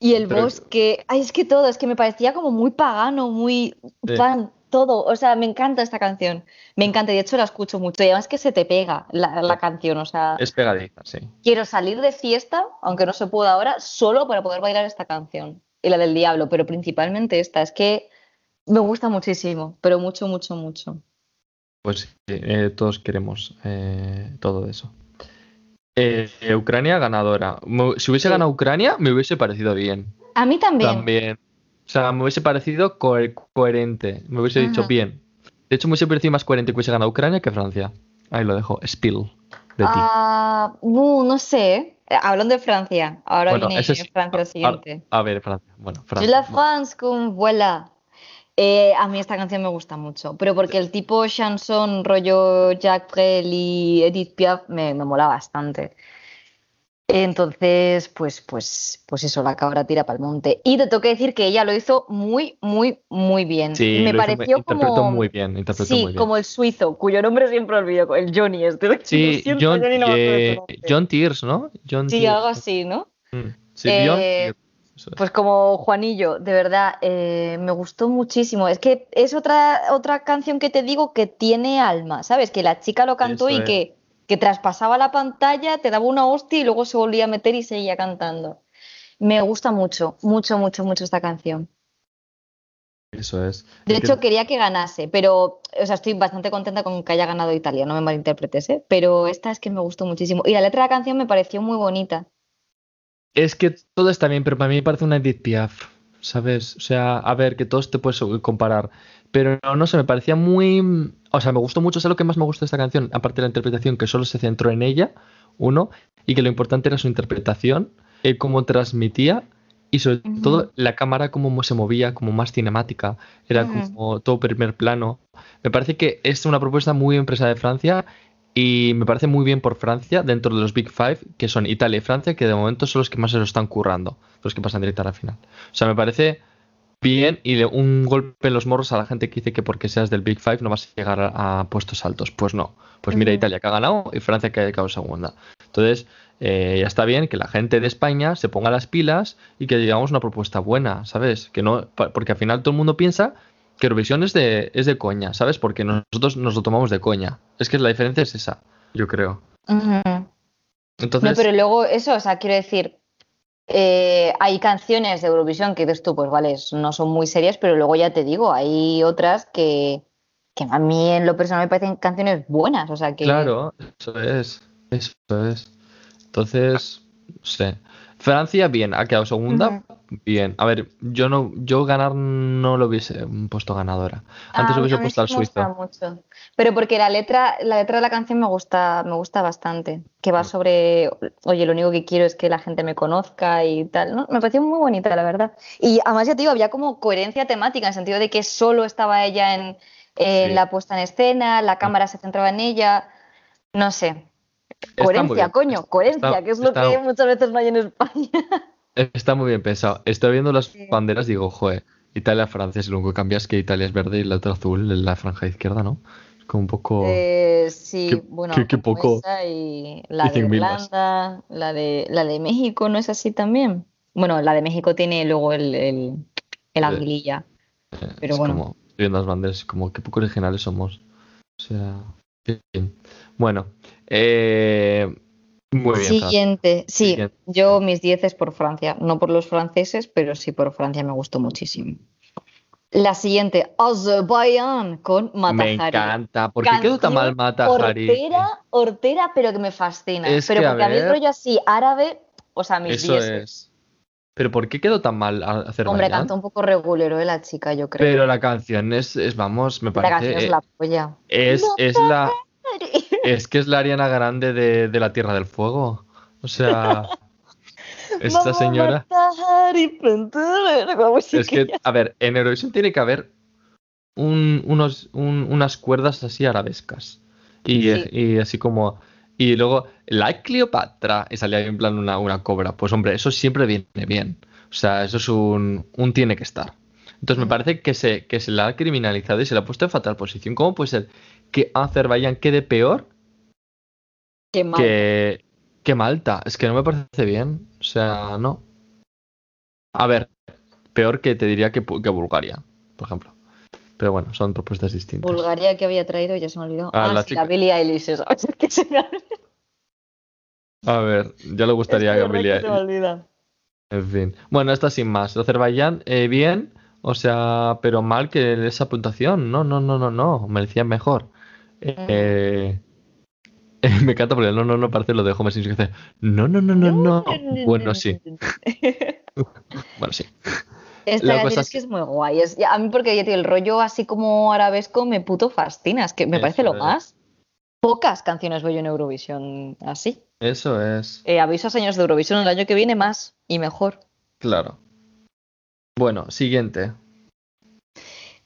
Y el Pero- bosque, ay, es que todo, es que me parecía como muy pagano, muy Sí. Todo, o sea, me encanta esta canción, me encanta, y de hecho la escucho mucho, y además que se te pega la, canción, o sea, Es pegadiza, sí. quiero salir de fiesta, aunque no se pueda ahora, solo para poder bailar esta canción, y la del diablo, pero principalmente esta, es que me gusta muchísimo, pero mucho, mucho, mucho. Pues sí, eh, todos queremos eh, todo eso. Eh, Ucrania ganadora. Si hubiese Sí. ganado Ucrania, me hubiese parecido bien. A mí también. También. O sea, me hubiese parecido cohe- coherente. Me hubiese dicho Ajá. bien. De hecho, me hubiese parecido más coherente que hubiese ganado Ucrania que Francia. Ahí lo dejo. Spill de ti. Ah, uh, no sé. Hablando de Francia, ahora Bueno, viene sí. Francia lo A, siguiente. a ver, Francia. Bueno, Je Francia. la France con vuela. Eh, a mí esta canción me gusta mucho, pero porque el tipo chanson rollo Jacques Brel y Edith Piaf me, me mola bastante. Entonces, pues, pues, pues eso, la cabra tira para el monte. Y te tengo que decir que ella lo hizo muy, muy, muy bien. Sí, me lo hizo pareció interpretó como, muy bien. Interpretó sí, muy bien. como el suizo, cuyo nombre siempre olvido, el Johnny este. Sí, John, Johnny, no eh. John Tears, ¿no? John Sí, Tears. algo así, ¿no? Mm, Sí, Eh, John. Pues como Juanillo, de verdad, eh, me gustó muchísimo. Es que es otra, otra canción que te digo que tiene alma, ¿sabes? Que la chica lo cantó Eso y es. que, que traspasaba la pantalla, te daba una hostia y luego se volvía a meter y seguía cantando. Me gusta mucho, mucho, mucho, mucho esta canción. Eso es. De que- hecho, quería que ganase, pero, o sea, estoy bastante contenta con que haya ganado Italia, no me malinterpretes, ¿eh? Pero esta es que me gustó muchísimo. Y la letra de la canción me pareció muy bonita. Es que todo está bien, pero para mí me parece una Edith Piaf, ¿sabes? O sea, a ver, que todos te puedes comparar. Pero no sé, me parecía muy. O sea, me gustó mucho, ¿sabes lo que más me gustó de esta canción? Aparte de la interpretación, que solo se centró en ella, uno, y que lo importante era su interpretación, eh, cómo transmitía, y sobre todo la cámara, cómo se movía, como más cinemática, era como todo primer plano. Me parece que es una propuesta muy empresa de Francia y me parece muy bien por Francia dentro de los Big Five, que son Italia y Francia, que de momento son los que más se lo están currando, los que pasan directa a la final. O sea, me parece bien y le- un golpe en los morros a la gente que dice que porque seas del Big Five no vas a llegar a, a puestos altos. Pues no. Pues mira. Italia que ha ganado y Francia que ha quedado segunda. Entonces, eh, ya está bien que la gente de España se ponga las pilas y que digamos una propuesta buena, ¿sabes? Que no, porque al final todo el mundo piensa que Eurovisión es de, es de coña, ¿sabes? Porque nosotros nos lo tomamos de coña. Es que la diferencia es esa, yo creo. Entonces, No, pero luego eso, o sea, quiero decir, eh, hay canciones de Eurovisión que dices tú, pues vale, no son muy serias, pero luego ya te digo, hay otras que, que a mí en lo personal me parecen canciones buenas, o sea que... Claro, eso es. Eso es. Entonces, no sé. Francia, bien, ha quedado segunda. Bien. A ver, yo no, yo ganar no lo hubiese puesto ganadora. Antes A- hubiese puesto al suizo. mucho. Pero porque la letra, la letra de la canción me gusta, me gusta bastante. Que va sobre, oye, lo único que quiero es que la gente me conozca y tal. ¿no? Me pareció muy bonita, la verdad. Y además, ya te digo, había como coherencia temática, en el sentido de que solo estaba ella en, en Sí. la puesta en escena, la cámara se centraba en ella. No sé. Coherencia, coño, coherencia, está- que es lo está- que muchas veces no hay en España. Está muy bien pensado. Estoy viendo las banderas digo, joder, Italia, Francia, si lo único que cambia es que Italia es verde y la otra azul en la franja izquierda, ¿no? Es como un poco. Eh, sí, Qué- bueno, qué- qué como poco. esa y la Y de. Irlanda, la de, la de México, ¿no es así también? Bueno, la de México tiene luego el, el, el Eh, aguililla. eh, pero bueno. como, estoy viendo las banderas, como qué poco originales somos. O sea, bien. Bueno, eh, muy bien. Siguiente, sí, Siguiente. yo mis 10 es por Francia, no por los franceses, pero sí por Francia me gustó muchísimo. La siguiente, Azerbaiyán con Mata Me encanta. ¿Por qué quedó tan mal Canción Mata Hari? Hortera, hortera, pero que me fascina. Es pero que, a porque a mí el ver. rollo así árabe, o sea, mis Eso 10. es. Pero ¿por qué quedó tan mal a- Hombre, Azerbaiyán? canta un poco regulero, ¿eh? La chica, yo creo. Pero la canción es, es, vamos, me la parece. canción es eh, la polla. es la. Es que es la Ariana Grande de, de la Tierra del Fuego. O sea, esta señora. Es que, a ver, en Eurovisión tiene que haber un- unos, un- unas cuerdas así arabescas. Y, Sí. y así como. Y luego, la Cleopatra. Y salía en plan una, una cobra. Pues hombre, eso siempre viene bien. O sea, eso es un, un tiene que estar. Entonces me parece que se, que se la ha criminalizado y se la ha puesto en fatal posición. ¿Cómo puede ser que Azerbaiyán quede peor Qué mal. que, que Malta. Es que no me parece bien. O sea, no. A ver, peor que te diría que, que Bulgaria, por ejemplo. Pero bueno, son propuestas distintas. Bulgaria que había traído, ya se me olvidó. Ah, Ah, la sí, chica- la Billie Eilish, que se me A ver, ya le gustaría es que que Gabriel. olvida. En fin. Bueno, esta sin más. Azerbaiyán, eh, bien. O sea, pero mal que esa puntuación. No, no, no, no, no. Merecían mejor. Eh, me encanta porque no, no, no parece lo de Homer Simpson que hace no, no, no, no, no. Bueno, sí. Bueno, sí. Esta cosa es que es muy guay. Es, a mí porque ya, el rollo así como arabesco me puto fascina. Es que me parece lo más. Pocas canciones veo yo en Eurovisión así. Eso es. Eh, aviso a señores de Eurovisión el año que viene más y mejor. Claro. Bueno, siguiente.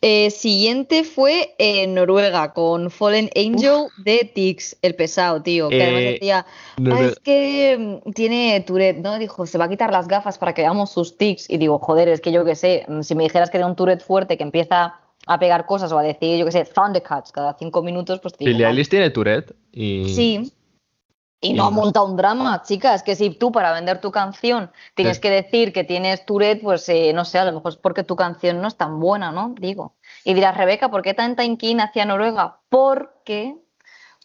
Eh, siguiente fue eh, Noruega con Fallen Angel de Tix, el pesado, tío. Que además Eh, decía, No, "Ah, no, es que mm, tiene Tourette, ¿no? Dijo, se va a quitar las gafas para que veamos sus tics. Y digo, joder, es que yo qué sé, mm, si me dijeras que tiene un Tourette fuerte que empieza a pegar cosas o a decir, yo qué sé, Thundercats cada cinco minutos, pues te digo, Billie. Eilish tiene Tourette y... Sí. Y no no montado un drama, chicas. Que si tú para vender tu canción tienes Sí. que decir que tienes Tourette, pues eh, no sé, a lo mejor es porque tu canción no es tan buena, ¿no? Digo. Y dirás, Rebeca, ¿por qué tanta inquina hacia Noruega? Porque,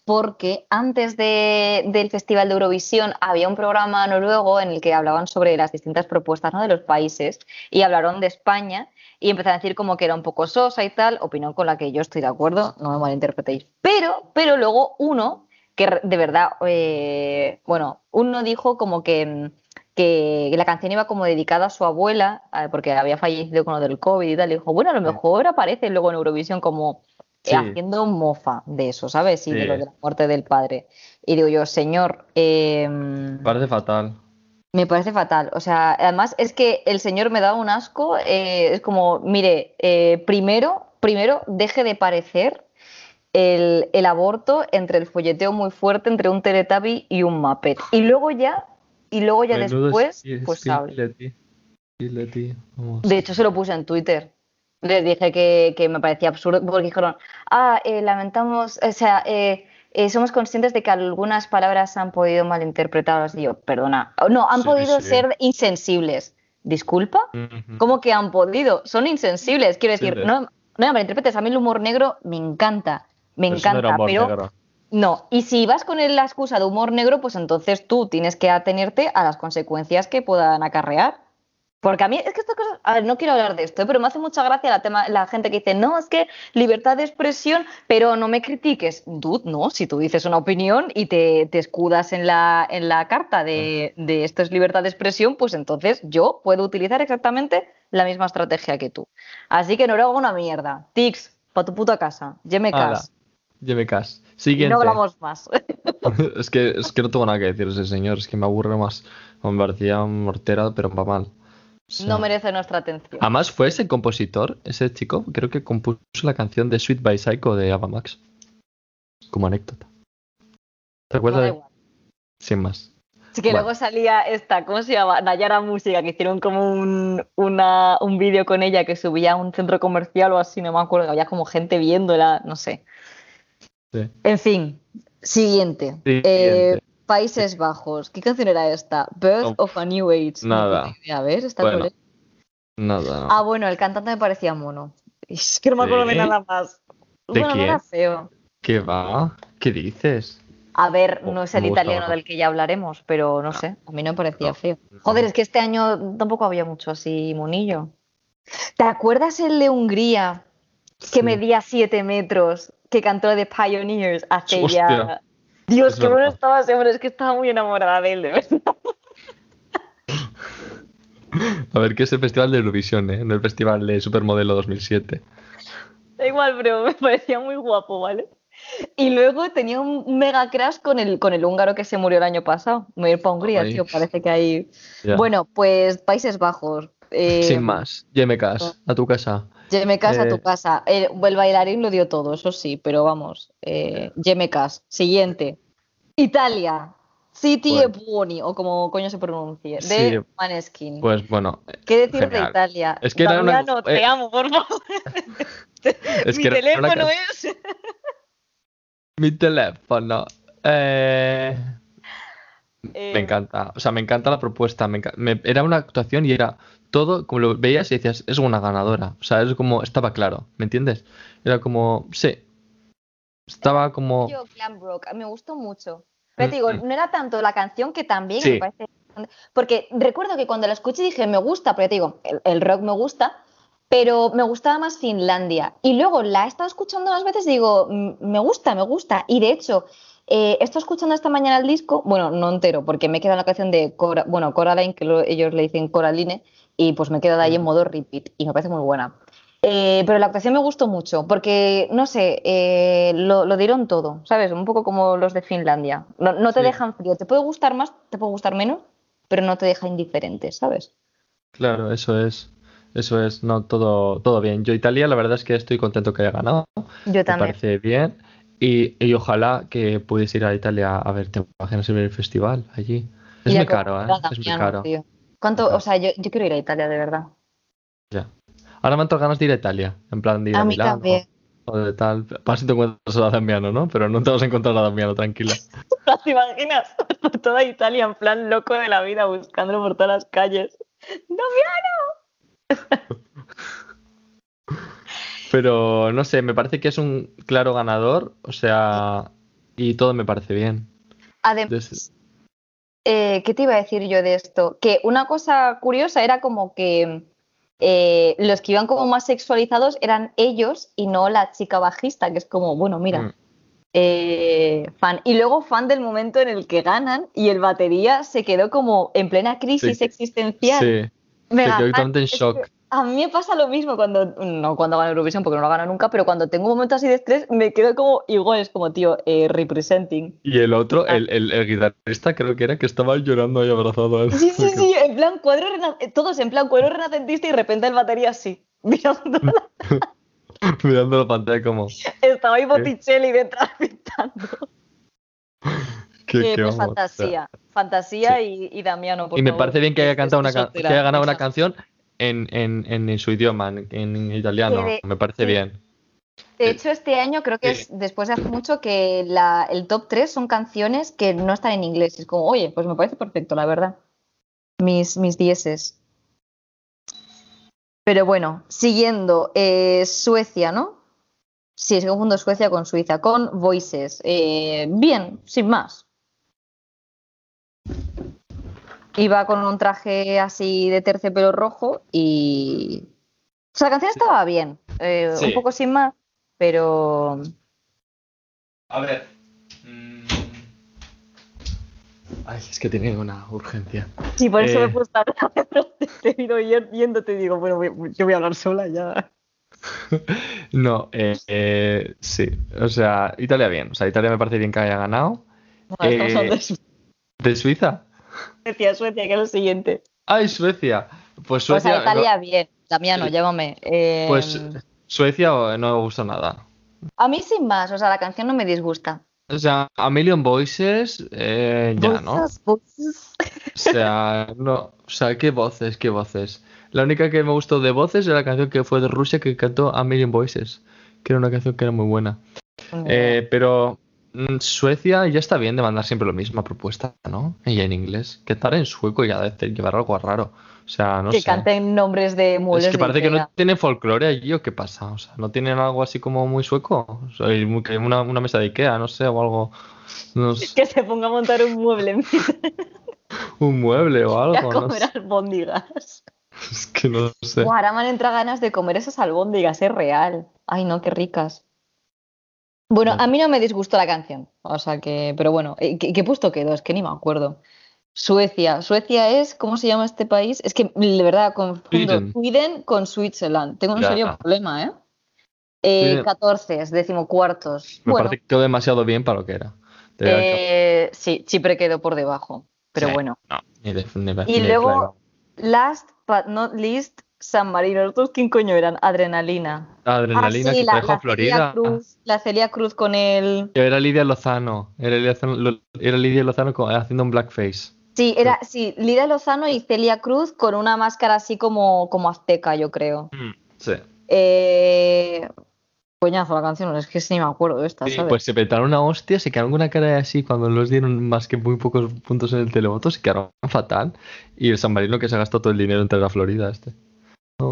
porque antes de- del Festival de Eurovisión había un programa noruego en el que hablaban sobre las distintas propuestas ¿no? de los países y hablaron de España y empezaron a decir como que era un poco sosa y tal, opinión con la que yo estoy de acuerdo, no me malinterpretéis. Pero, pero luego uno que de verdad, eh, bueno, uno dijo como que, que la canción iba como dedicada a su abuela, eh, porque había fallecido con lo del COVID y tal, y dijo, bueno, a lo mejor aparece luego en Eurovisión como eh, haciendo mofa de eso, ¿sabes? Y de Sí. lo de la muerte del padre. Y digo yo, señor, eh, Parece fatal. me parece fatal. O sea, además es que el señor me da un asco. eh, es como, mire, eh, primero, primero deje de parecer el, el aborto entre el folleteo muy fuerte entre un Teletubby y un Muppet. Y luego ya, y luego ya Menudo después, es- pues. Skilletty, vamos. De hecho, se lo puse en Twitter. Les dije que, que me parecía absurdo porque dijeron, ah, eh, lamentamos, o sea, eh, eh, somos conscientes de que algunas palabras han podido malinterpretadas. Y yo, perdona, no, han Sí, podido sí. ser insensibles. ¿Disculpa? Ujú. ¿Cómo que han podido? Son insensibles. Quiero decir, no, no me malinterpretes, a mí el humor negro me encanta, me no era encanta, humor pero negro. no. Y si vas con la excusa de humor negro, pues entonces tú tienes que atenerte a las consecuencias que puedan acarrear. Porque a mí es que estas cosas, a ver, no quiero hablar de esto, ¿eh? pero me hace mucha gracia la, tema, la gente que dice, no, es que libertad de expresión, pero no me critiques. Dude, no, si tú dices una opinión y te, te escudas en la, en la carta de, de esto es libertad de expresión, pues entonces yo puedo utilizar exactamente la misma estrategia que tú. Así que Noruega una mierda. Tix, pa' tu puta casa. Yeme cas. Lleve cas. Y Siguiente. no hablamos más. es, que, es que no tengo nada que decir ese señor. Es que me aburre más. Me parecía mortera, pero para mal. O sea, No merece nuestra atención. Además, fue ese compositor, ese chico, creo que compuso la canción de Sweet by Psycho de Ava Max. Como anécdota. ¿Te No acuerdas da de.? Sin más. Sí, que Bueno. luego salía esta, ¿cómo se llama? Nayara Música, que hicieron como un, una- un vídeo con ella que subía a un centro comercial o así, no me acuerdo, había como gente viéndola, no sé. Sí. En fin, siguiente. Siguiente. Eh, Países Bajos. ¿Qué canción era esta? Birth Oh, of a New Age. No nada. A ver, está Bueno? Nada, no. Ah, bueno, el cantante me parecía mono. Es que no me acuerdo de nada más. ¿De bueno, no quién? era feo. ¿Qué va? ¿Qué dices? A ver, Oh, no es el italiano del que ya hablaremos, pero no sé, a mí no me parecía No. feo. Joder, es que este año tampoco había mucho así monillo. ¿Te acuerdas el de Hungría que Sí. medía 7 metros, que cantó de Pioneers hace Hostia. ya... Dios, Es qué bueno estaba ese hombre, es que estaba muy enamorada de él, de verdad. A ver, ¿qué es el Festival de Eurovisión, eh? No el Festival de Supermodelo 2007. Da igual, pero me parecía muy guapo, ¿vale? Y luego tenía un mega crash con el, con el húngaro que se murió el año pasado. Me voy a ir para Hungría, Ay. tío, parece que hay... Bueno, pues Países Bajos. eh, Sin más. Yemekas, a tu casa. Yemekas a tu Eh, casa. El, el bailarín lo dio todo, eso sí, pero vamos. Eh, Yemekas. Siguiente. Italia. City Bueno. e Buoni, o como coño se pronuncie. De Sí, Maneskin. Pues bueno, ¿Qué decir de. Italia? Es que era una- Damiano, te eh, amo, por favor. es Mi que era una teléfono es. Mi teléfono. Eh, Eh, Me encanta. O sea, me encanta la propuesta. me enca- me- era una actuación y era todo, como lo veías y decías, es una ganadora. O sea, es como, estaba claro, ¿me entiendes? Era como, sí. Estaba como. Yo, Glam Rock, me gustó mucho. Pero te Mm, digo, mm. no era tanto la canción que también Sí. me parece. Porque recuerdo que cuando la escuché dije, me gusta, pero te digo, el, el rock me gusta, pero me gustaba más Finlandia. Y luego la he estado escuchando unas veces y digo, "Mm, me gusta, me gusta. Y de hecho, Eh, estoy escuchando esta mañana el disco, bueno, no entero, porque me en la canción de Cora, bueno, Coraline, que lo- ellos le dicen Coraline, y pues me he quedado ahí en modo repeat, y me parece muy buena. Eh, pero la actuación me gustó mucho, porque, no sé, eh, lo, lo dieron todo, ¿sabes? Un poco como los de Finlandia. No, no te Sí. dejan frío, te puede gustar más, te puede gustar menos, pero no te deja indiferente, ¿sabes? Claro, eso es. Eso es, no, todo, todo bien. Yo Italia, la verdad es que estoy contento que haya ganado. Yo Me también. parece bien. Y, y ojalá que pudiese ir a Italia a ver, te imaginas el festival allí. Es Y a muy caro, ¿eh? Es muy caro. tío. ¿Cuánto? O sea, yo, yo quiero ir a Italia, de verdad. Ya. Ahora me han entrado ganas de ir a Italia, en plan de ir a, A mí Milán también. o, o de tal. Para si te encuentras a Damiano, ¿no? Pero no te vas a encontrar a Damiano, tranquila. ¿Te imaginas? Por toda Italia, en plan loco de la vida, buscándolo por todas las calles. Pero no sé, me parece que es un claro ganador, o sea, y todo me parece bien. Además, Eh, ¿qué te iba a decir yo de esto? Que una cosa curiosa era como que eh, los que iban como más sexualizados eran ellos y no la chica bajista, que es como, bueno, mira, Mm. eh, fan. Y luego fan del momento en el que ganan y el batería se quedó como en plena crisis Sí. existencial. Sí, Mega se quedó fan. totalmente en shock. A mí me pasa lo mismo cuando, no cuando gano Eurovisión, porque no lo gano nunca, pero cuando tengo un momento así de estrés, me quedo como igual, es como, tío, eh, representing. Y el otro, Ah. el, el, el guitarrista, creo que era que estaba llorando ahí abrazado a él. Sí, sí, sí, en plan cuadro eh, todos en plan cuadro renacentista y de repente el batería así, mirando, Mirando la pantalla como, estaba ahí Botticelli detrás pintando. ¿qué, Eh, qué pues? O sea, fantasía, fantasía y, y Damiano, por y me favor. parece bien que haya cantado una que haya ganado una canción en, en, en, en su idioma, en, italiano. De- Me parece sí. bien. De hecho, este año creo que Sí. es después de hace mucho que la- el top 3 son canciones que no están en inglés. Es como, oye, pues me parece perfecto, la verdad. Mis, mis dieces. Pero bueno, siguiendo, eh, Suecia, ¿no? Sí, es que confundo Suecia con Suiza, con Voices. Eh, bien, sin más. Iba con un traje así de terciopelo rojo y. O sea, la canción estaba bien. eh, Sí. Un poco sin más, pero. A ver. mm, Ay, es que tiene una urgencia. Sí, por eso Eh. me he puesto a hablar, te, he ido yéndote y digo, bueno, yo voy a hablar sola ya. No, eh, eh, sí. O sea, Italia bien. O sea, Italia me parece bien que haya ganado. Bueno, Eh, ¿De Suiza? Suecia, Suecia, que es lo siguiente. ¡Ay, Suecia! Pues Pues Suecia. a Italia bien. Damiano, Sí. llámame. Eh, Pues Suecia no me gusta nada. a mí sin más, o sea, la canción no me disgusta. O sea, A Million Voices, eh, ya, ¿no? Voices. O sea, no. O sea, qué voces, qué voces. La única que me gustó de voces era la canción que fue de Rusia que cantó A Million Voices, que era una canción que era muy buena. Eh, pero Suecia ya está bien de mandar siempre la misma propuesta, ¿no? Y en inglés. ¿Qué tal en sueco y a llevar algo raro? O sea, no que sé. canten nombres de muebles Es que parece que no tienen folclore allí o qué pasa. O sea, no tienen algo así como muy sueco. O sea, una, una mesa de Ikea, no sé, o algo. no sé, Que se ponga a montar un mueble un mueble o a algo. No comer sé. albóndigas. Es que no sé. Buah, ahora me han entrado ganas de comer esas albóndigas, es real. Ay, no, qué ricas. Bueno, No. a mí no me disgustó la canción. O sea que, pero bueno, eh, ¿qué, qué puesto quedó? Es que ni me acuerdo. Suecia. Suecia es, ¿cómo se llama este país? Es que de verdad confundo Sweden. Sweden con Switzerland. Tengo un Ya. serio problema, ¿eh? eh Sweden. 14, decimocuartos. Me bueno, parece que quedó demasiado bien para lo que era. Eh, sí, Chipre quedó por debajo. Pero Sí, bueno. No, ni de, ni Y ni luego, last but not least, San Marino. ¿Estos quién coño eran? Adrenalina. Adrenalina Ah, sí, que la, trajo la Florida. Celia Cruz, la Celia Cruz con el. Era Lidia Lozano. Era Lidia, Lozano- era Lidia Lozano con- haciendo un blackface. Sí, era, sí, Lida Lozano y Celia Cruz con una máscara así como, como azteca, yo creo. Sí. Eh... Coñazo la canción, es que sí ni me acuerdo de esta, Sí, ¿sabes? pues se petaron una hostia, se quedaron con una cara así cuando los dieron más que muy pocos puntos en el televoto, se quedaron fatal. Y el San Marino que se gastó todo el dinero entre la Florida este.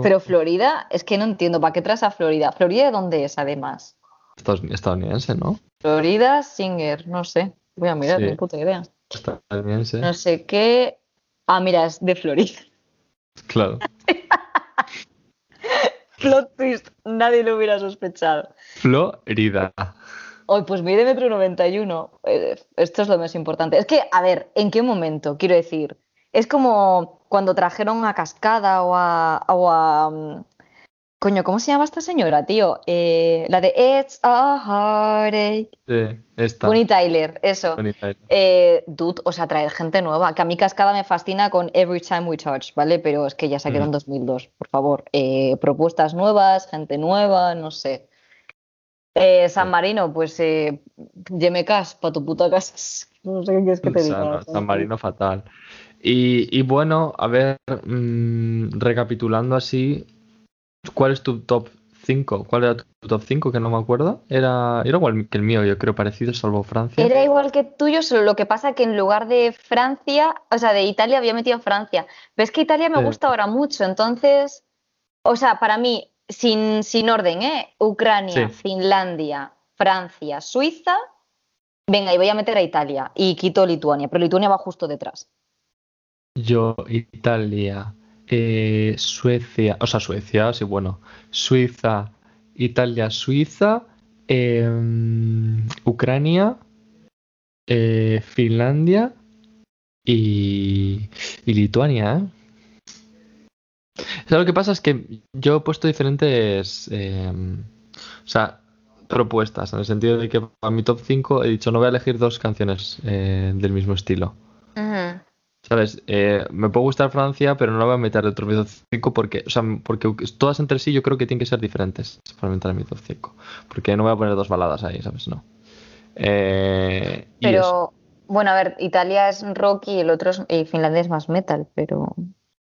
Pero Florida, es que no entiendo, ¿para qué traes a Florida? ¿Florida de dónde es, además? Estadounidense, ¿no? Florida Singer, no sé. Voy a mirar, Sí. ni puta idea. Estadounidense. No sé qué. Ah, mira, es de Florida. Claro. Plot twist, nadie lo hubiera sospechado. Florida. Hoy, pues mide metro 91. Eh, esto es lo más importante. Es que, a ver, ¿en qué momento? Quiero decir, es como cuando trajeron a Cascada o a, o a mm, Coño, ¿cómo se llama esta señora, tío? Eh, la de It's a Heartache. Sí, esta. Bonnie Tyler, eso. Bonnie Tyler. Eh, dude, o sea, traer gente nueva. Que a mí Cascada me fascina con Every Time We Touch, ¿vale? Pero es que ya se quedó en Mm. 2002, por favor. Eh, propuestas nuevas, gente nueva, no sé. San. Marino, pues eh, YMKs, pa' tu puta casa. No sé qué quieres que te diga. San Marino fatal. Y, y bueno, a ver, mm, recapitulando así, ¿cuál es tu top 5? ¿Cuál era tu top 5? Que no me acuerdo. Era, era igual que el mío, yo creo, parecido, salvo Francia. Era igual que tuyo, solo lo que pasa que en lugar de Francia, o sea, de Italia había metido Francia. Pero es que Italia me gusta ahora mucho, entonces, o sea, para mí, sin, sin orden, ¿eh? Ucrania, Sí. Finlandia, Francia, Suiza. Venga, y voy a meter a Italia y quito Lituania, pero Lituania va justo detrás. Yo, Italia, eh, Suecia, o sea, Suecia, sí, bueno, Suiza, Italia, Suiza, em, Ucrania, eh, Finlandia y, y Lituania, ¿eh? O sea, lo que pasa es que yo he puesto diferentes, em, o sea, propuestas, en el sentido de que para mi top 5 he dicho no voy a elegir dos canciones eh, del mismo estilo. ¿Sabes? Eh, me puede gustar Francia, pero no la voy a meter dentro de mi top 5 porque, o sea, porque todas entre sí yo creo que tienen que ser diferentes para meter en mi top 5. Porque no voy a poner dos baladas ahí, ¿sabes? No. Eh. Pero, bueno, a ver, Italia es rock y el otro es, y Finlandia es más metal, pero...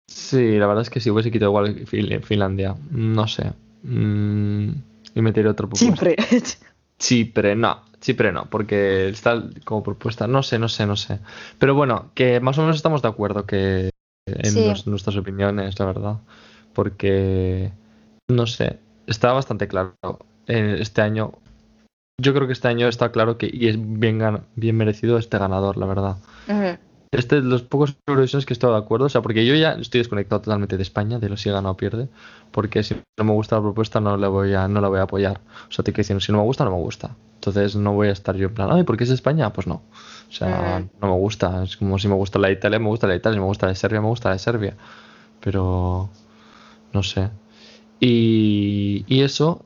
Sí, la verdad es que sí, hubiese quitado igual Fin- Finlandia. No sé. Mm, y metería otro propuesta. Chipre, no, Chipre no, porque está como propuesta, no sé, no sé, no sé. Pero bueno, que más o menos estamos de acuerdo que en Sí. nos- nuestras opiniones, la verdad. Porque, no sé, está bastante claro eh, este año. Yo creo que este año está claro que y es bien, bien merecido este ganador, la verdad. Ujú. Este es de los pocos Eurovisiones que estoy de acuerdo, o sea, porque yo ya estoy desconectado totalmente de España, de lo si gana o pierde, porque si no me gusta la propuesta no la voy a, no la voy a apoyar. O sea, te quiero decir, si no me gusta, no me gusta. Entonces no voy a estar yo en plan, ay, ¿por qué es España? Pues no. O sea, Mm. no me gusta. Es como si me gusta la de Italia, me gusta la de Italia, si me gusta la de Serbia, me gusta la de Serbia. Pero no sé. Y, y eso.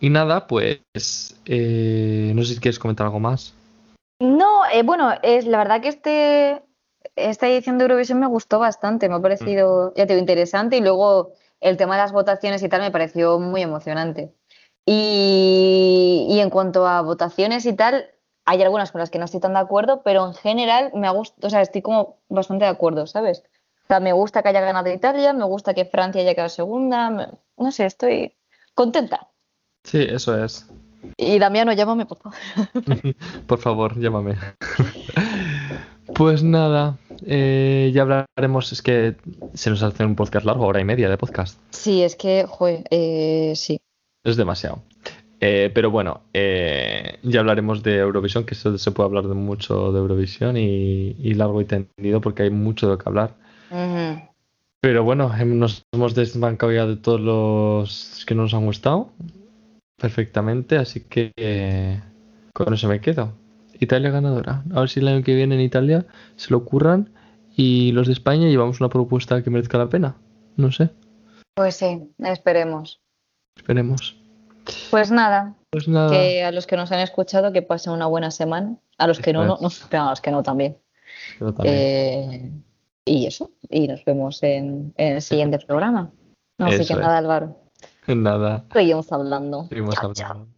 Y nada, pues eh, no sé si quieres comentar algo más. No, eh, bueno, es la verdad que este, esta edición de Eurovisión me gustó bastante, me ha parecido, ya te digo, interesante y luego el tema de las votaciones y tal me pareció muy emocionante. Y, y en cuanto a votaciones y tal, hay algunas con las que no estoy tan de acuerdo, pero en general me ha gustado, o sea, estoy como bastante de acuerdo, ¿sabes? O sea, me gusta que haya ganado Italia, me gusta que Francia haya quedado segunda, me- no sé, estoy contenta. Sí, eso es. Y Damiano, llámame, por favor. Por favor, llámame. Pues nada, eh, ya hablaremos. Es que se nos hace un podcast largo, hora y media de podcast. Sí, es que, joder, eh, sí. Es demasiado. Eh, pero bueno, eh, ya hablaremos de Eurovisión, que se puede hablar de mucho de Eurovisión y, y largo y tendido porque hay mucho de lo que hablar. Pero bueno, nos hemos desbancado ya de todos los que no nos han gustado perfectamente, así que eh, con eso me quedo. Italia ganadora. A ver si el año que viene en Italia se lo ocurran y los de España llevamos una propuesta que merezca la pena. No sé, Pues sí, esperemos. esperemos. Pues nada, Pues nada, que a los que nos han escuchado que pasen una buena semana. A los que no, no, no, a los que no también. también. Eh, y eso, y nos vemos en, en el siguiente programa. Así Eso que es. nada, Álvaro, 哼，那呢？对，用三分钟。对，用三分钟。